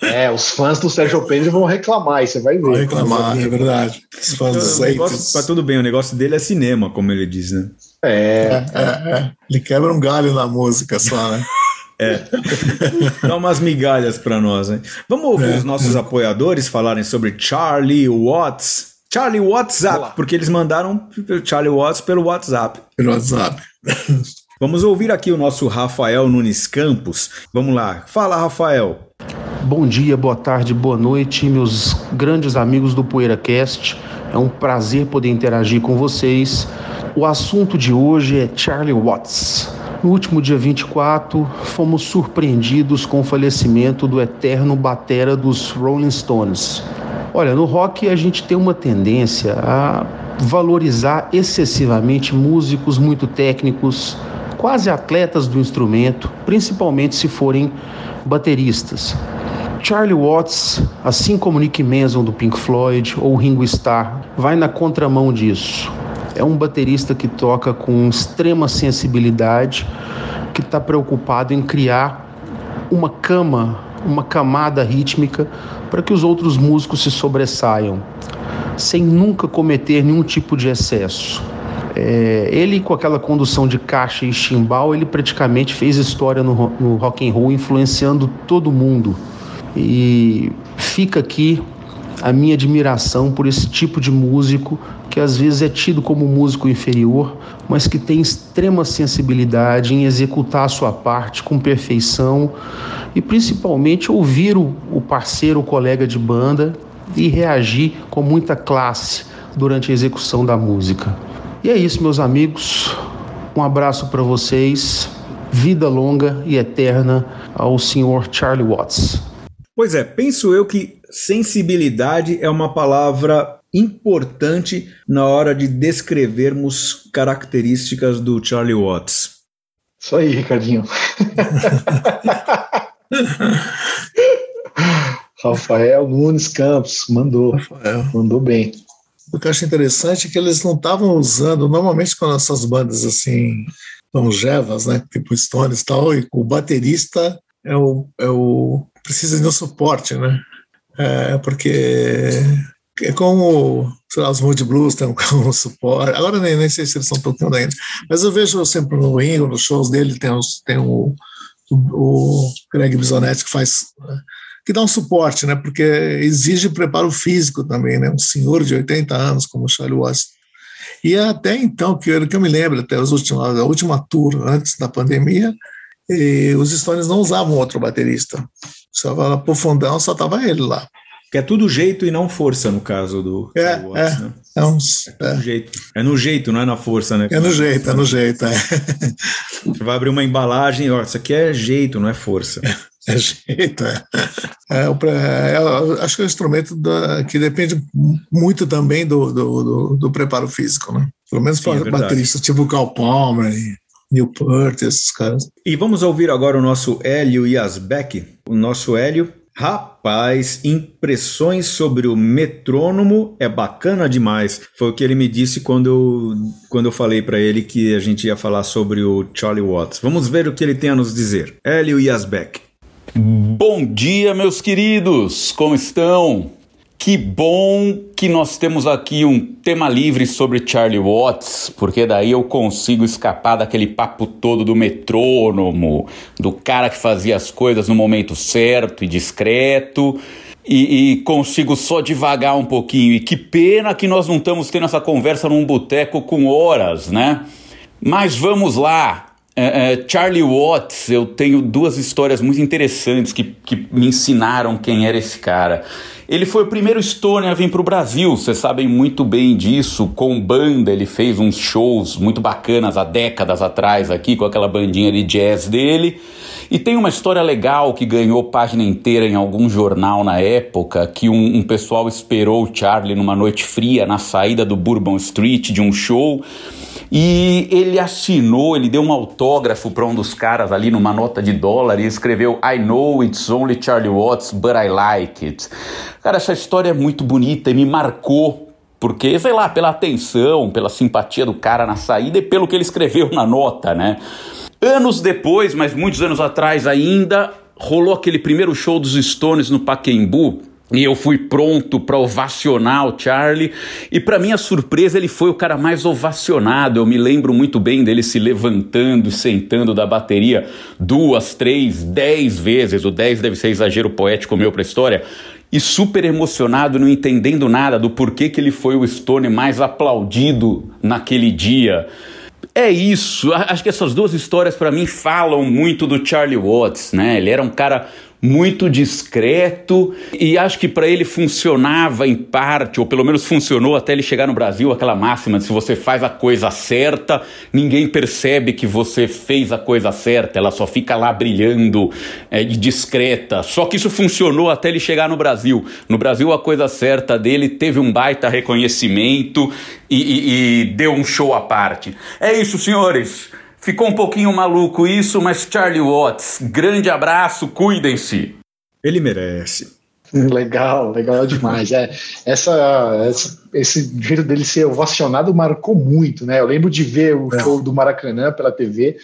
É, os fãs do Sérgio Pedro vão reclamar, e você vai ver. Vão reclamar, é verdade. Os fãs então, negócio, tá tudo bem, o negócio dele é cinema, como ele diz, né? É. é, é, é. Ele quebra um galho na música só, né? É. Dá umas migalhas para nós, né? Vamos ouvir é. os nossos apoiadores falarem sobre Charlie Watts. Charlie WhatsApp, porque eles mandaram Charlie Watts pelo WhatsApp. Pelo WhatsApp. Vamos ouvir aqui o nosso Rafael Nunes Campos. Vamos lá. Fala, Rafael. Bom dia, boa tarde, boa noite, meus grandes amigos do PoeiraCast. É um prazer poder interagir com vocês. O assunto de hoje é Charlie Watts. No último dia 24, fomos surpreendidos com o falecimento do eterno batera dos Rolling Stones. Olha, no rock a gente tem uma tendência a valorizar excessivamente músicos muito técnicos, quase atletas do instrumento, principalmente se forem bateristas. Charlie Watts, assim como Nick Mason do Pink Floyd ou Ringo Starr, vai na contramão disso. É um baterista que toca com extrema sensibilidade, que está preocupado em criar uma cama, uma camada rítmica para que os outros músicos se sobressaiam, sem nunca cometer nenhum tipo de excesso. É, ele com aquela condução de caixa e chimbal, ele praticamente fez história no, no rock and roll, influenciando todo mundo. E fica aqui a minha admiração por esse tipo de músico que às vezes é tido como músico inferior, mas que tem extrema sensibilidade em executar a sua parte com perfeição e principalmente ouvir o, parceiro, o colega de banda e reagir com muita classe durante a execução da música. E é isso, meus amigos. Um abraço para vocês. Vida longa e eterna ao senhor Charlie Watts. Pois é, penso eu que sensibilidade é uma palavra importante na hora de descrevermos características do Charlie Watts. Isso aí, Ricardinho. Rafael Nunes Campos mandou, Rafael. mandou bem. O que eu acho interessante é que eles não estavam usando, normalmente quando essas bandas assim, longevas, né, tipo Stones e tal, e o baterista é o, é o precisa de um suporte, né, é, porque é como, sei lá, os Mood Blues tem um, suporte, agora nem, nem sei se eles estão tocando ainda, mas eu vejo sempre no Ringo, nos shows dele, tem, os, tem o, o, Greg Bisonetti que faz que dá um suporte, né? Porque exige preparo físico também, né? Um senhor de 80 anos como o Charlie Watts. E até então, que eu, que eu me lembro, até os últimos, a última tour antes da pandemia, os Stones não usavam outro baterista. Só lá pro fundão, só tava ele lá. Que é tudo jeito e não força, no caso do é, Watts, é, né? É, uns, é, é. jeito. é no jeito, não é na força, né? É no jeito, é no jeito, é. Você vai abrir uma embalagem, ó, isso aqui é jeito, não é força. É jeito, é. é, é acho que é um instrumento da, que depende muito também do, do, do, do preparo físico, né? Pelo menos para é bateristas tipo Cal Palmer e Newport, esses caras. E vamos ouvir agora o nosso Hélio Yasbeck. O nosso Hélio Rapaz, impressões sobre o metrônomo é bacana demais. Foi o que ele me disse quando eu, quando eu falei para ele que a gente ia falar sobre o Charlie Watts. Vamos ver o que ele tem a nos dizer. Hélio Yasbeck. Bom dia, meus queridos! Como estão? Que bom que nós temos aqui um tema livre sobre Charlie Watts, porque daí eu consigo escapar daquele papo todo do metrônomo, do cara que fazia as coisas no momento certo e discreto. E, e, consigo só devagar um pouquinho. E que pena que nós não estamos tendo essa conversa num boteco com horas, né? Mas vamos lá. É, é, Charlie Watts, eu tenho duas histórias muito interessantes que, que me ensinaram quem era esse cara. Ele foi o primeiro Stoner a vir para o Brasil, vocês sabem muito bem disso. Com banda, ele fez uns shows muito bacanas há décadas atrás aqui, com aquela bandinha de jazz dele. E tem uma história legal que ganhou página inteira em algum jornal na época, que um, um pessoal esperou o Charlie numa noite fria na saída do Bourbon Street de um show. E ele assinou, ele deu um autógrafo para um dos caras ali numa nota de dólar e escreveu I know it's only Charlie Watts, but I like it. Cara, essa história é muito bonita e me marcou porque, sei lá, pela atenção, pela simpatia do cara na saída e pelo que ele escreveu na nota, né? Anos depois, mas muitos anos atrás ainda, rolou aquele primeiro show dos Stones no Paquembu. E eu fui pronto para ovacionar o Charlie, e para minha surpresa ele foi o cara mais ovacionado. Eu me lembro muito bem dele se levantando e sentando da bateria duas, três, dez vezes. O dez deve ser exagero poético meu para a história e super emocionado, não entendendo nada do porquê que ele foi o Stone mais aplaudido naquele dia. É isso, acho que essas duas histórias para mim falam muito do Charlie Watts, né? Ele era um cara muito discreto e acho que para ele funcionava em parte, ou pelo menos funcionou até ele chegar no Brasil, aquela máxima de se você faz a coisa certa, ninguém percebe que você fez a coisa certa, ela só fica lá brilhando é, discreta. Só que isso funcionou até ele chegar no Brasil. No Brasil, a coisa certa dele teve um baita reconhecimento e, e, e deu um show à parte. É isso, senhores. Ficou um pouquinho maluco isso, mas Charlie Watts, grande abraço, cuidem-se. Ele merece. Legal, legal demais. É, essa, essa, esse jeito dele ser ovacionado marcou muito, né? Eu lembro de ver o é. show do Maracanã pela TV.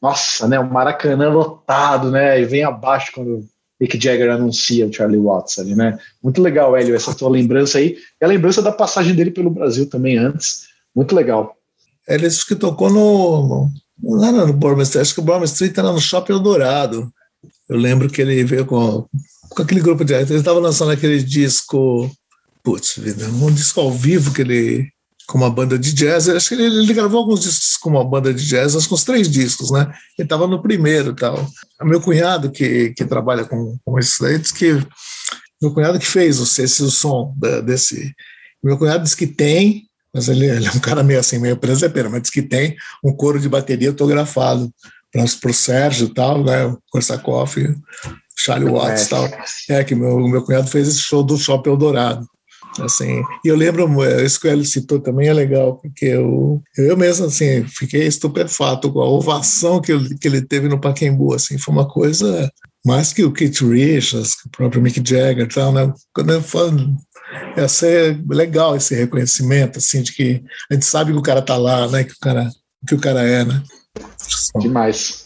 Nossa, né? O Maracanã lotado, né? E vem abaixo quando Mick Jagger anuncia o Charlie Watts ali, né? Muito legal, Hélio, essa tua lembrança aí. E a lembrança da passagem dele pelo Brasil também antes. Muito legal. Ele disse que tocou no, era no Bourbon Street, acho que o Bourbon Street era no Shopping Eldorado. Eu lembro que ele veio com, com aquele grupo de. Ele estava lançando aquele disco. Putz, vida, um disco ao vivo que ele. com uma banda de jazz. Acho que ele, ele gravou alguns discos com uma banda de jazz, acho que uns três discos, né? Ele estava no primeiro tal. O meu cunhado, que, que trabalha com, com esses daí, disse que. Meu cunhado que fez o, esse, o som da, desse. Meu cunhado disse que tem, mas ele, ele, é um cara meio assim, meio presepeiro, mas diz que tem um coro de bateria autografado para o Sérgio e tal, né? O Korsakoff, Charlie Watts e tal. É, que meu, meu cunhado fez esse show do Shopping Eldorado. Assim, e eu lembro, isso que ele citou também é legal, porque eu, eu mesmo, assim, fiquei estupefato com a ovação que que ele teve no Pacaembu, assim, foi uma coisa mais que o Keith Richards, que o próprio Mick Jagger e tal, né? Quando eu falo, ia ser legal esse reconhecimento, assim, de que a gente sabe que o cara tá lá, né? Que o cara, que o cara é, né? Demais.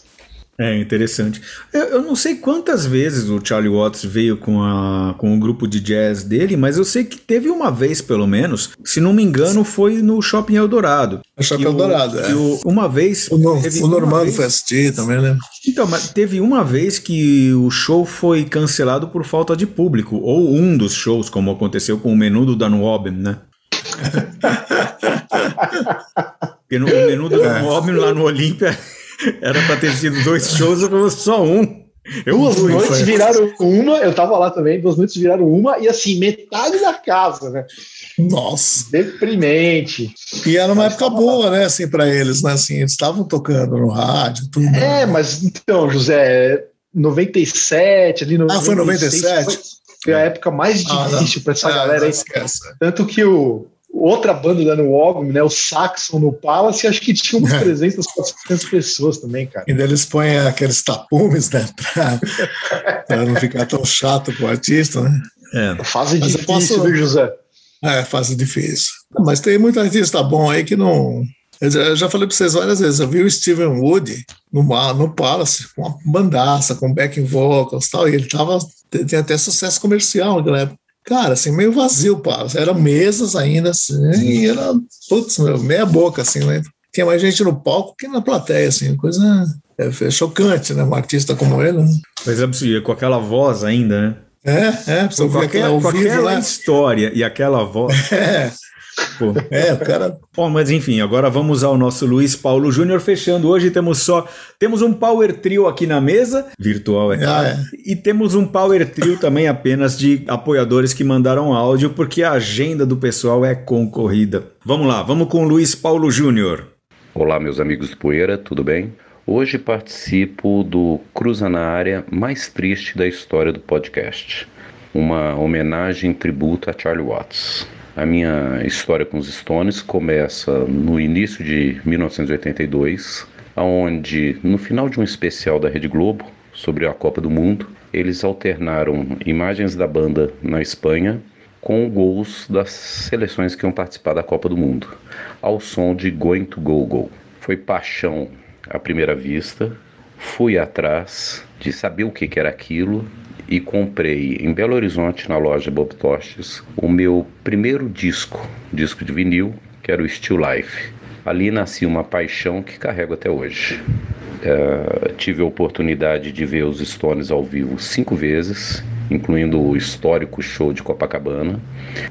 É interessante. Eu, eu, não sei quantas vezes o Charlie Watts veio com, a, com o grupo de jazz dele, mas eu sei que teve uma vez, pelo menos, se não me engano, foi no Shopping Eldorado. O Shopping Eldorado, é. O, uma vez. O, no, o Normando foi assistir também, né? Então, mas teve uma vez que o show foi cancelado por falta de público, ou um dos shows, como aconteceu com o menu do Dan né? Porque no menu do Dan Wobben lá no Olímpia. Era pra ter sido dois shows, ou só um. Eu duas fui, noites foi. viraram uma, eu tava lá também, duas noites viraram uma, e assim, metade da casa, né? Nossa. Deprimente. E era uma época boa, lá. né, assim, para eles, né, assim, eles estavam tocando no rádio, tudo. É, mas então, José, 97, ali no. Ah, foi 97? Foi, foi a época mais difícil ah, para essa ah, galera aí. Tanto que o, outra banda dando Ogm, né? O Saxon no Palace, acho que tinha umas 300, 400 pessoas também, cara. E eles põem aqueles tapumes, né? Pra, não ficar tão chato pro artista, né? É. Fase Mas difícil, posso... viu, José? É, fase difícil. Mas tem muito artista bom aí que não. Eu já falei para vocês várias vezes, eu vi o Steven Wood no, no Palace, com uma bandaça, com backing vocals e tal, e ele tava, tinha até sucesso comercial naquela época. Cara, assim, meio vazio, pá. Eram mesas ainda, assim, e era, putz, meia boca, assim, né? Tinha mais gente no palco que na plateia, assim, coisa é, é chocante, né? Um artista como ele. Né? Mas é com aquela voz ainda, né? É, é, com, aquela, aquela, com aquela história e aquela voz. É. Pô. É, o cara. Bom, mas enfim, agora vamos ao nosso Luiz Paulo Júnior fechando. Hoje temos só. Temos um Power Trio aqui na mesa, virtual, é ah, claro. Ah, é. E temos um Power Trio também apenas de apoiadores que mandaram áudio, porque a agenda do pessoal é concorrida. Vamos lá, vamos com o Luiz Paulo Júnior. Olá, meus amigos do Poeira, tudo bem? Hoje participo do Cruza na Área mais triste da história do podcast. Uma homenagem tributo a Charlie Watts. A minha história com os Stones começa no início de 1982, onde no final de um especial da Rede Globo sobre a Copa do Mundo, eles alternaram imagens da banda na Espanha com gols das seleções que iam participar da Copa do Mundo, ao som de Going to Go Go. Foi paixão à primeira vista, fui atrás de saber o que era aquilo e comprei em Belo Horizonte, na loja Bob Tostes, o meu primeiro disco, disco de vinil, que era o Still Life. Ali nasci uma paixão que carrego até hoje. Uh, tive a oportunidade de ver os Stones ao vivo cinco vezes, incluindo o histórico show de Copacabana.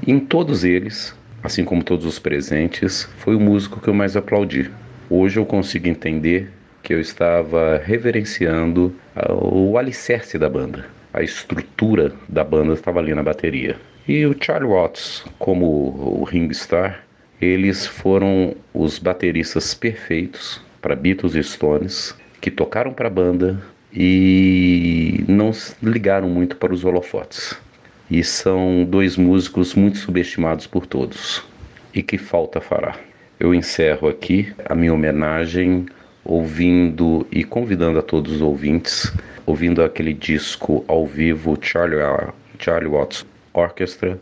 Em todos eles, assim como todos os presentes, foi o músico que eu mais aplaudi. Hoje eu consigo entender que eu estava reverenciando uh, o alicerce da banda a estrutura da banda estava ali na bateria. E o Charlie Watts, como o Ring Star, eles foram os bateristas perfeitos para Beatles e Stones, que tocaram para a banda e não ligaram muito para os holofotes. E são dois músicos muito subestimados por todos. E que falta fará. Eu encerro aqui a minha homenagem ouvindo e convidando a todos os ouvintes ouvindo aquele disco ao vivo Charlie, Charlie Watts Orchestra,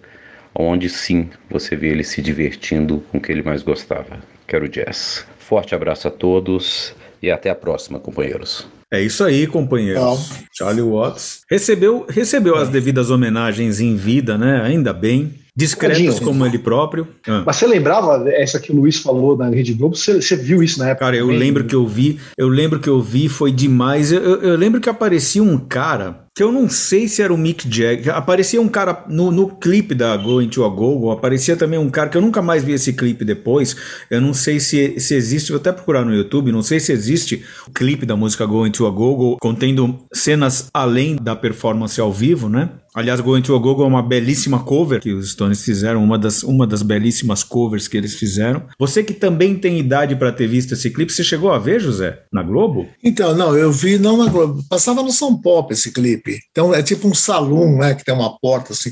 onde sim você vê ele se divertindo com o que ele mais gostava, que era o jazz. Forte abraço a todos e até a próxima, companheiros. É isso aí, companheiros. Charlie Watts recebeu, recebeu as devidas homenagens em vida, né? Ainda bem discretos como ele próprio. Ah. Mas você lembrava essa que o Luiz falou na Rede Globo? Você, você viu isso na época? Cara, eu lembro que eu vi, eu lembro que eu vi, foi demais. Eu, eu, eu lembro que aparecia um cara que eu não sei se era o Mick Jagger. Aparecia um cara no, no clipe da Going to a Go, aparecia também um cara que eu nunca mais vi esse clipe depois. Eu não sei se, se existe, vou até procurar no YouTube, não sei se existe o clipe da música Going to a Go contendo cenas além da performance ao vivo, né? Aliás, Going to a Go é uma belíssima cover que os Stones fizeram, uma das, uma das belíssimas covers que eles fizeram. Você que também tem idade para ter visto esse clipe, você chegou a ver, José, na Globo? Então, não, eu vi não na Globo, passava no São Pop esse clipe. Então é tipo um salão, né, que tem uma porta assim,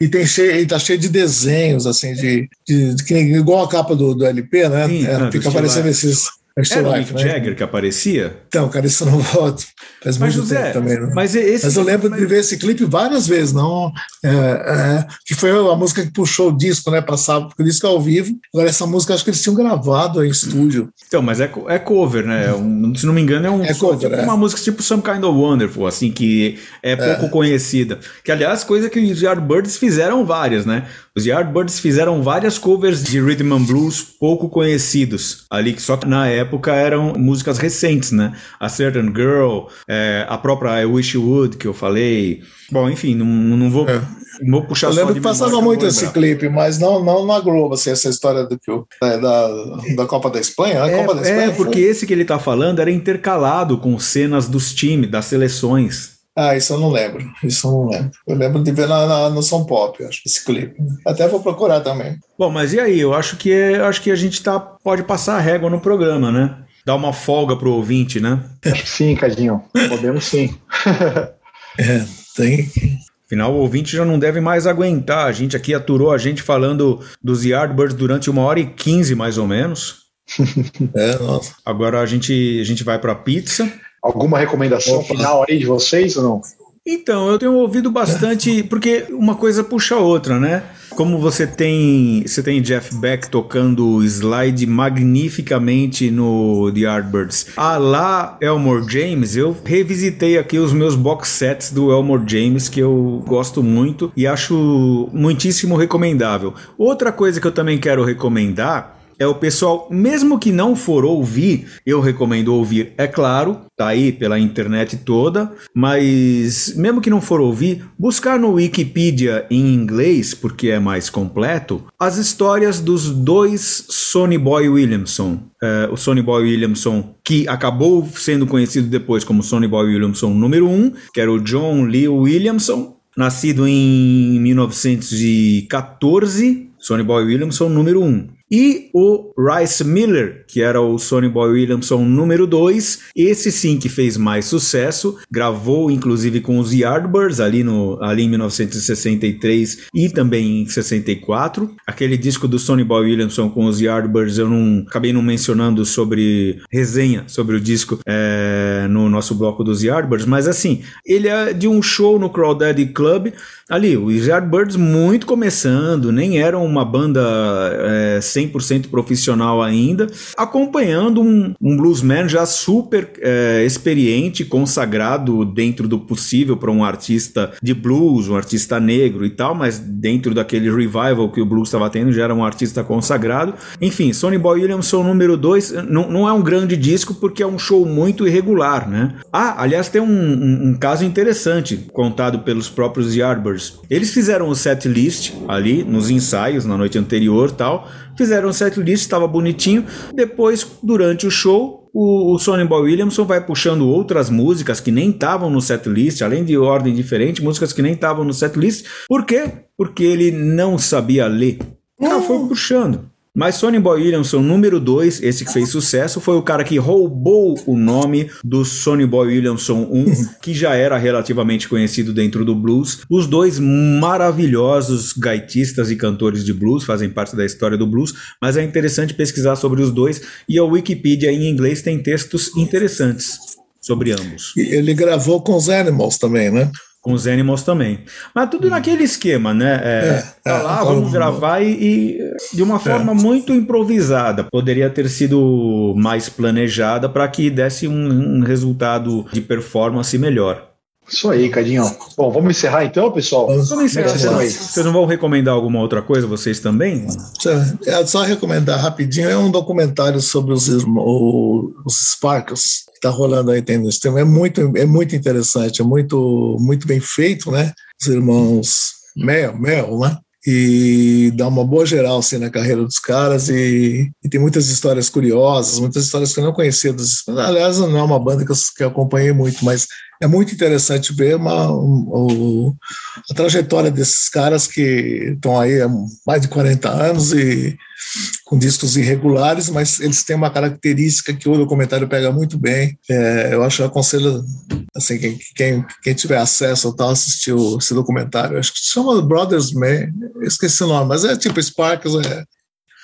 e tem cheio, e tá cheio de desenhos assim de, de, de igual a capa do, do LP, né? Sim, é, não, fica aparecendo esses era o Mick né? Jagger que aparecia? Então, cara, isso não volta. Faz mas, muito José, também. Né? Mas, esse, mas eu lembro mas... de ver esse clipe várias vezes, não? É, é, que foi a música que puxou o disco, né? Passava, porque o disco é ao vivo. Agora, essa música acho que eles tinham gravado em estúdio. Então, mas é, é cover, né? É um, se não me engano, é, um, é cover, tipo, é. uma música tipo Some Kind of Wonderful, assim, que é pouco conhecida. Que, aliás, coisa que os Yardbirds fizeram várias, né? Os Yardbirds fizeram várias covers de rhythm and blues pouco conhecidos, ali que só que na época eram músicas recentes, né? A Certain Girl, é, a própria I Wish You Would que eu falei. Bom, enfim, não, não vou, é. vou puxar eu lembro que passava muito esse clipe, mas não, não na Globo, assim, essa história do que da, da, da Copa da Espanha. É, Copa da Espanha é porque esse que ele está falando era intercalado com cenas dos times, das seleções. Ah, isso eu não lembro. Isso eu não lembro. Eu lembro de ver na, na, no São Pop, acho, esse clipe. Até vou procurar também. Bom, mas e aí? Eu acho que, é, acho que a gente tá, pode passar a régua no programa, né? Dar uma folga pro ouvinte, né? Acho que sim, Cadinho. Podemos sim. é, tem. Afinal, o ouvinte já não deve mais aguentar. A gente aqui aturou a gente falando dos Yardbirds durante uma hora e quinze, mais ou menos. é, nossa. Agora a gente, a gente vai pra pizza. Alguma recomendação final aí de vocês ou não? Então, eu tenho ouvido bastante, porque uma coisa puxa a outra, né? Como você tem, você tem Jeff Beck tocando slide magnificamente no The Yardbirds. A lá Elmore James, eu revisitei aqui os meus box sets do Elmore James que eu gosto muito e acho muitíssimo recomendável. Outra coisa que eu também quero recomendar é o pessoal, mesmo que não for ouvir, eu recomendo ouvir, é claro, tá aí pela internet toda, mas mesmo que não for ouvir, buscar no Wikipedia em inglês, porque é mais completo, as histórias dos dois Sonny Boy Williamson. É, o Sonny Boy Williamson, que acabou sendo conhecido depois como Sonny Boy Williamson número 1, um, que era o John Lee Williamson, nascido em 1914, Sonny Boy Williamson número 1. Um. E o Rice Miller, que era o Sonny Boy Williamson número 2, esse sim que fez mais sucesso, gravou inclusive com os Yardbirds ali, no, ali em 1963 e também em 64. Aquele disco do Sonny Boy Williamson com os Yardbirds eu não acabei não mencionando sobre resenha sobre o disco é, no nosso bloco dos Yardbirds, mas assim, ele é de um show no Crawdaddy Club, ali, os Yardbirds muito começando, nem eram uma banda é, 100% profissional ainda, acompanhando um, um bluesman já super é, experiente, consagrado dentro do possível para um artista de blues, um artista negro e tal, mas dentro daquele revival que o blues estava tendo, já era um artista consagrado. Enfim, Sonny Boy Williamson número 2 não, não é um grande disco porque é um show muito irregular, né? Ah, aliás, tem um, um, um caso interessante contado pelos próprios Yardbirds. Eles fizeram o set list ali nos ensaios na noite anterior tal, Fizeram um setlist, estava bonitinho. Depois, durante o show, o, o Sonny Boy Williamson vai puxando outras músicas que nem estavam no setlist, além de ordem diferente, músicas que nem estavam no setlist. Por quê? Porque ele não sabia ler. O cara foi puxando. Mas Sonny Boy Williamson, número 2, esse que fez sucesso, foi o cara que roubou o nome do Sonny Boy Williamson 1, que já era relativamente conhecido dentro do blues. Os dois maravilhosos gaitistas e cantores de blues fazem parte da história do blues, mas é interessante pesquisar sobre os dois e a Wikipedia em inglês tem textos interessantes sobre ambos. E ele gravou com os Animals também, né? Com os Animals também. Mas tudo hum. naquele esquema, né? É, é, tá é, lá, vamos gravar e, e, de uma forma é. muito improvisada. Poderia ter sido mais planejada para que desse um, um resultado de performance melhor. Isso aí, Cadinho. Bom, vamos encerrar então, pessoal? Vamos encerrar. Vocês não vão recomendar alguma outra coisa, vocês também? É só recomendar rapidinho. É um documentário sobre os, os Sparkles que está rolando aí tem esse tema. É muito, é muito interessante, é muito, muito bem feito, né? Os irmãos Mel, Mel, né? e dá uma boa geral assim, na carreira dos caras e, e, tem muitas histórias curiosas, muitas histórias que eu não conhecia. Dos, aliás, não é uma banda que eu, que eu acompanhei muito, mas é muito interessante ver uma, um, a trajetória desses caras que estão aí há mais de 40 anos e com discos irregulares, mas eles têm uma característica que o documentário pega muito bem. É, eu acho, eu aconselho assim, quem, quem, quem tiver acesso ou tal, assistir esse documentário. Acho que se chama Brothers Man, esqueci o nome, mas é tipo Sparks, é,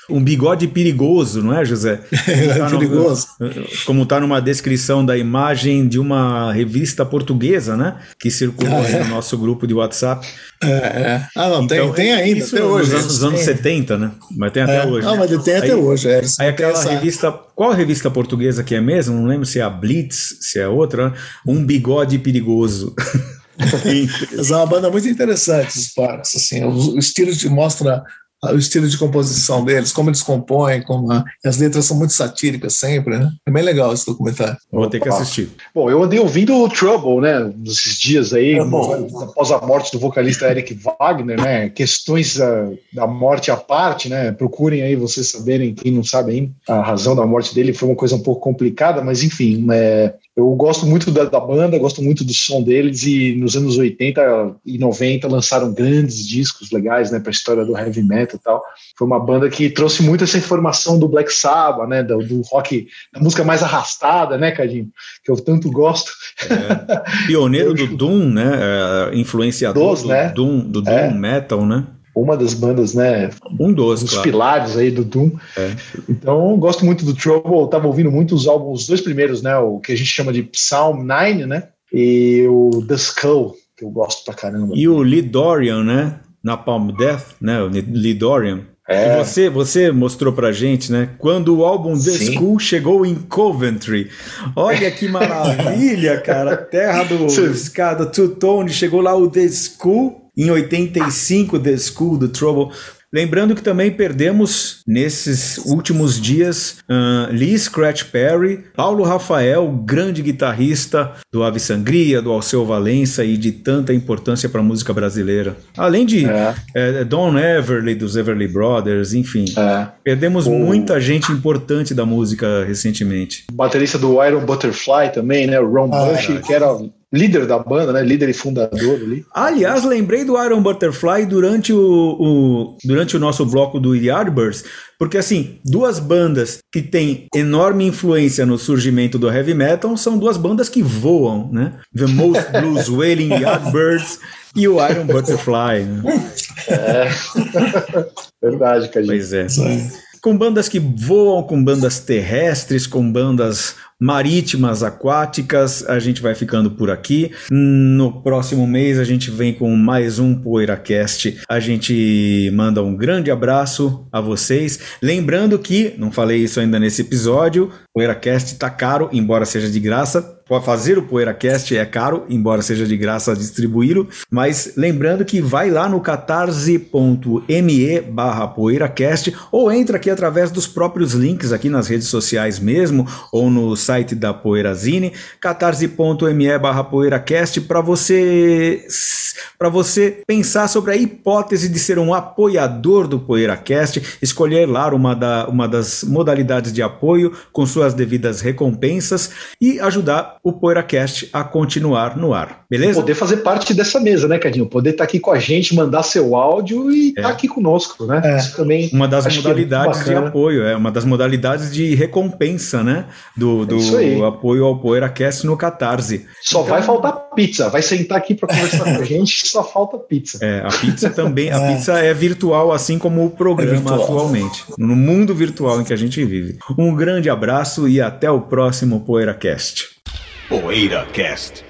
um bigode perigoso, não é, José? é tá perigoso. No, como está numa descrição da imagem de uma revista portuguesa, né? Que circulou ah, é. no nosso grupo de WhatsApp. É, é. Ah, não, então, tem, tem ainda, isso até hoje. Nos anos, anos 70, né? Mas tem até é. hoje. Não, mas tem até aí, hoje. É, aí aquela essa... revista. Qual revista portuguesa que é mesmo? Não lembro se é a Blitz, se é outra. Né? Um bigode perigoso. É uma banda muito interessante, os Sparks. Assim, o estilo de mostra o estilo de composição deles, como eles compõem, como a, as letras são muito satíricas sempre, né? É bem legal esse documentário. Vou ter que assistir. Bom, eu andei ouvindo o Trouble, né, nesses dias aí, é após a morte do vocalista Eric Wagner, né? Questões da, da morte à parte, né? Procurem aí vocês saberem, quem não sabe ainda, a razão da morte dele foi uma coisa um pouco complicada, mas enfim, é, eu gosto muito da, da, banda, gosto muito do som deles e nos anos 80 e 90 lançaram grandes discos legais, né, para a história do heavy metal e tal. Foi uma banda que trouxe muito essa informação do Black Sabbath, né, do, do rock, da música mais arrastada, né, Cadinho, que eu tanto gosto. É. Pioneiro do Doom, né, é, influenciador dos, do, né? Doom, do Doom é. metal, né? Uma das bandas, né? Um dos, dos claro. pilares aí do Doom. É. Então, gosto muito do Trouble. Tava ouvindo muito os álbuns, os dois primeiros, né? O que a gente chama de Psalm 9, né? E o The Skull, que eu gosto pra caramba. E o Lee Dorian, né? Na Palm Death, né? O Lee Dorian. É. você, você mostrou pra gente, né? Quando o álbum The Sim. School chegou em Coventry. Olha que maravilha, cara. Terra do escada Two Tone. Chegou lá o The School. Em 85, The School do Trouble. Lembrando que também perdemos nesses últimos dias uh, Lee Scratch Perry, Paulo Rafael, grande guitarrista do Ave Sangria, do Alceu Valença e de tanta importância para a música brasileira. Além de é. é, Don Everly, dos Everly Brothers, enfim. É. Perdemos o... muita gente importante da música recentemente. O baterista do Iron Butterfly também, né? O Ron ah, Bush, que era líder da banda, né? Líder e fundador ali. Aliás, lembrei do Iron Butterfly durante o, o, durante o nosso bloco do Yardbirds, porque assim, duas bandas que têm enorme influência no surgimento do heavy metal são duas bandas que voam, né? The Most Blues Wailing Yardbirds e o Iron Butterfly. Né? É. Verdade, cara. Pois é. Com bandas que voam, com bandas terrestres, com bandas marítimas, aquáticas. A gente vai ficando por aqui. No próximo mês a gente vem com mais um PoeiraCast. A gente manda um grande abraço a vocês. Lembrando que, não falei isso ainda nesse episódio, PoeiraCast tá caro, embora seja de graça. Fazer o PoeiraCast é caro, embora seja de graça distribuí-lo, mas lembrando que vai lá no catarse.me barra PoeiraCast ou entra aqui através dos próprios links aqui nas redes sociais mesmo, ou no site da Poeirazine, catarse.me barra PoeiraCast para você para você pensar sobre a hipótese de ser um apoiador do PoeiraCast, escolher lá uma, da, uma das modalidades de apoio com suas devidas recompensas e ajudar o PoeiraCast a continuar no ar. Beleza? Poder fazer parte dessa mesa, né, Cadinho? Poder estar tá aqui com a gente, mandar seu áudio e estar é. tá aqui conosco, né? É. Isso também. Uma das modalidades é de apoio, é uma das modalidades de recompensa, né? Do, do é apoio ao PoeiraCast no Catarse. Só então... vai faltar pizza. Vai sentar aqui para conversar com a gente, só falta pizza. É, a pizza também. A é. pizza é virtual, assim como o programa é atualmente. No mundo virtual em que a gente vive. Um grande abraço e até o próximo PoeiraCast. PoeiraCast.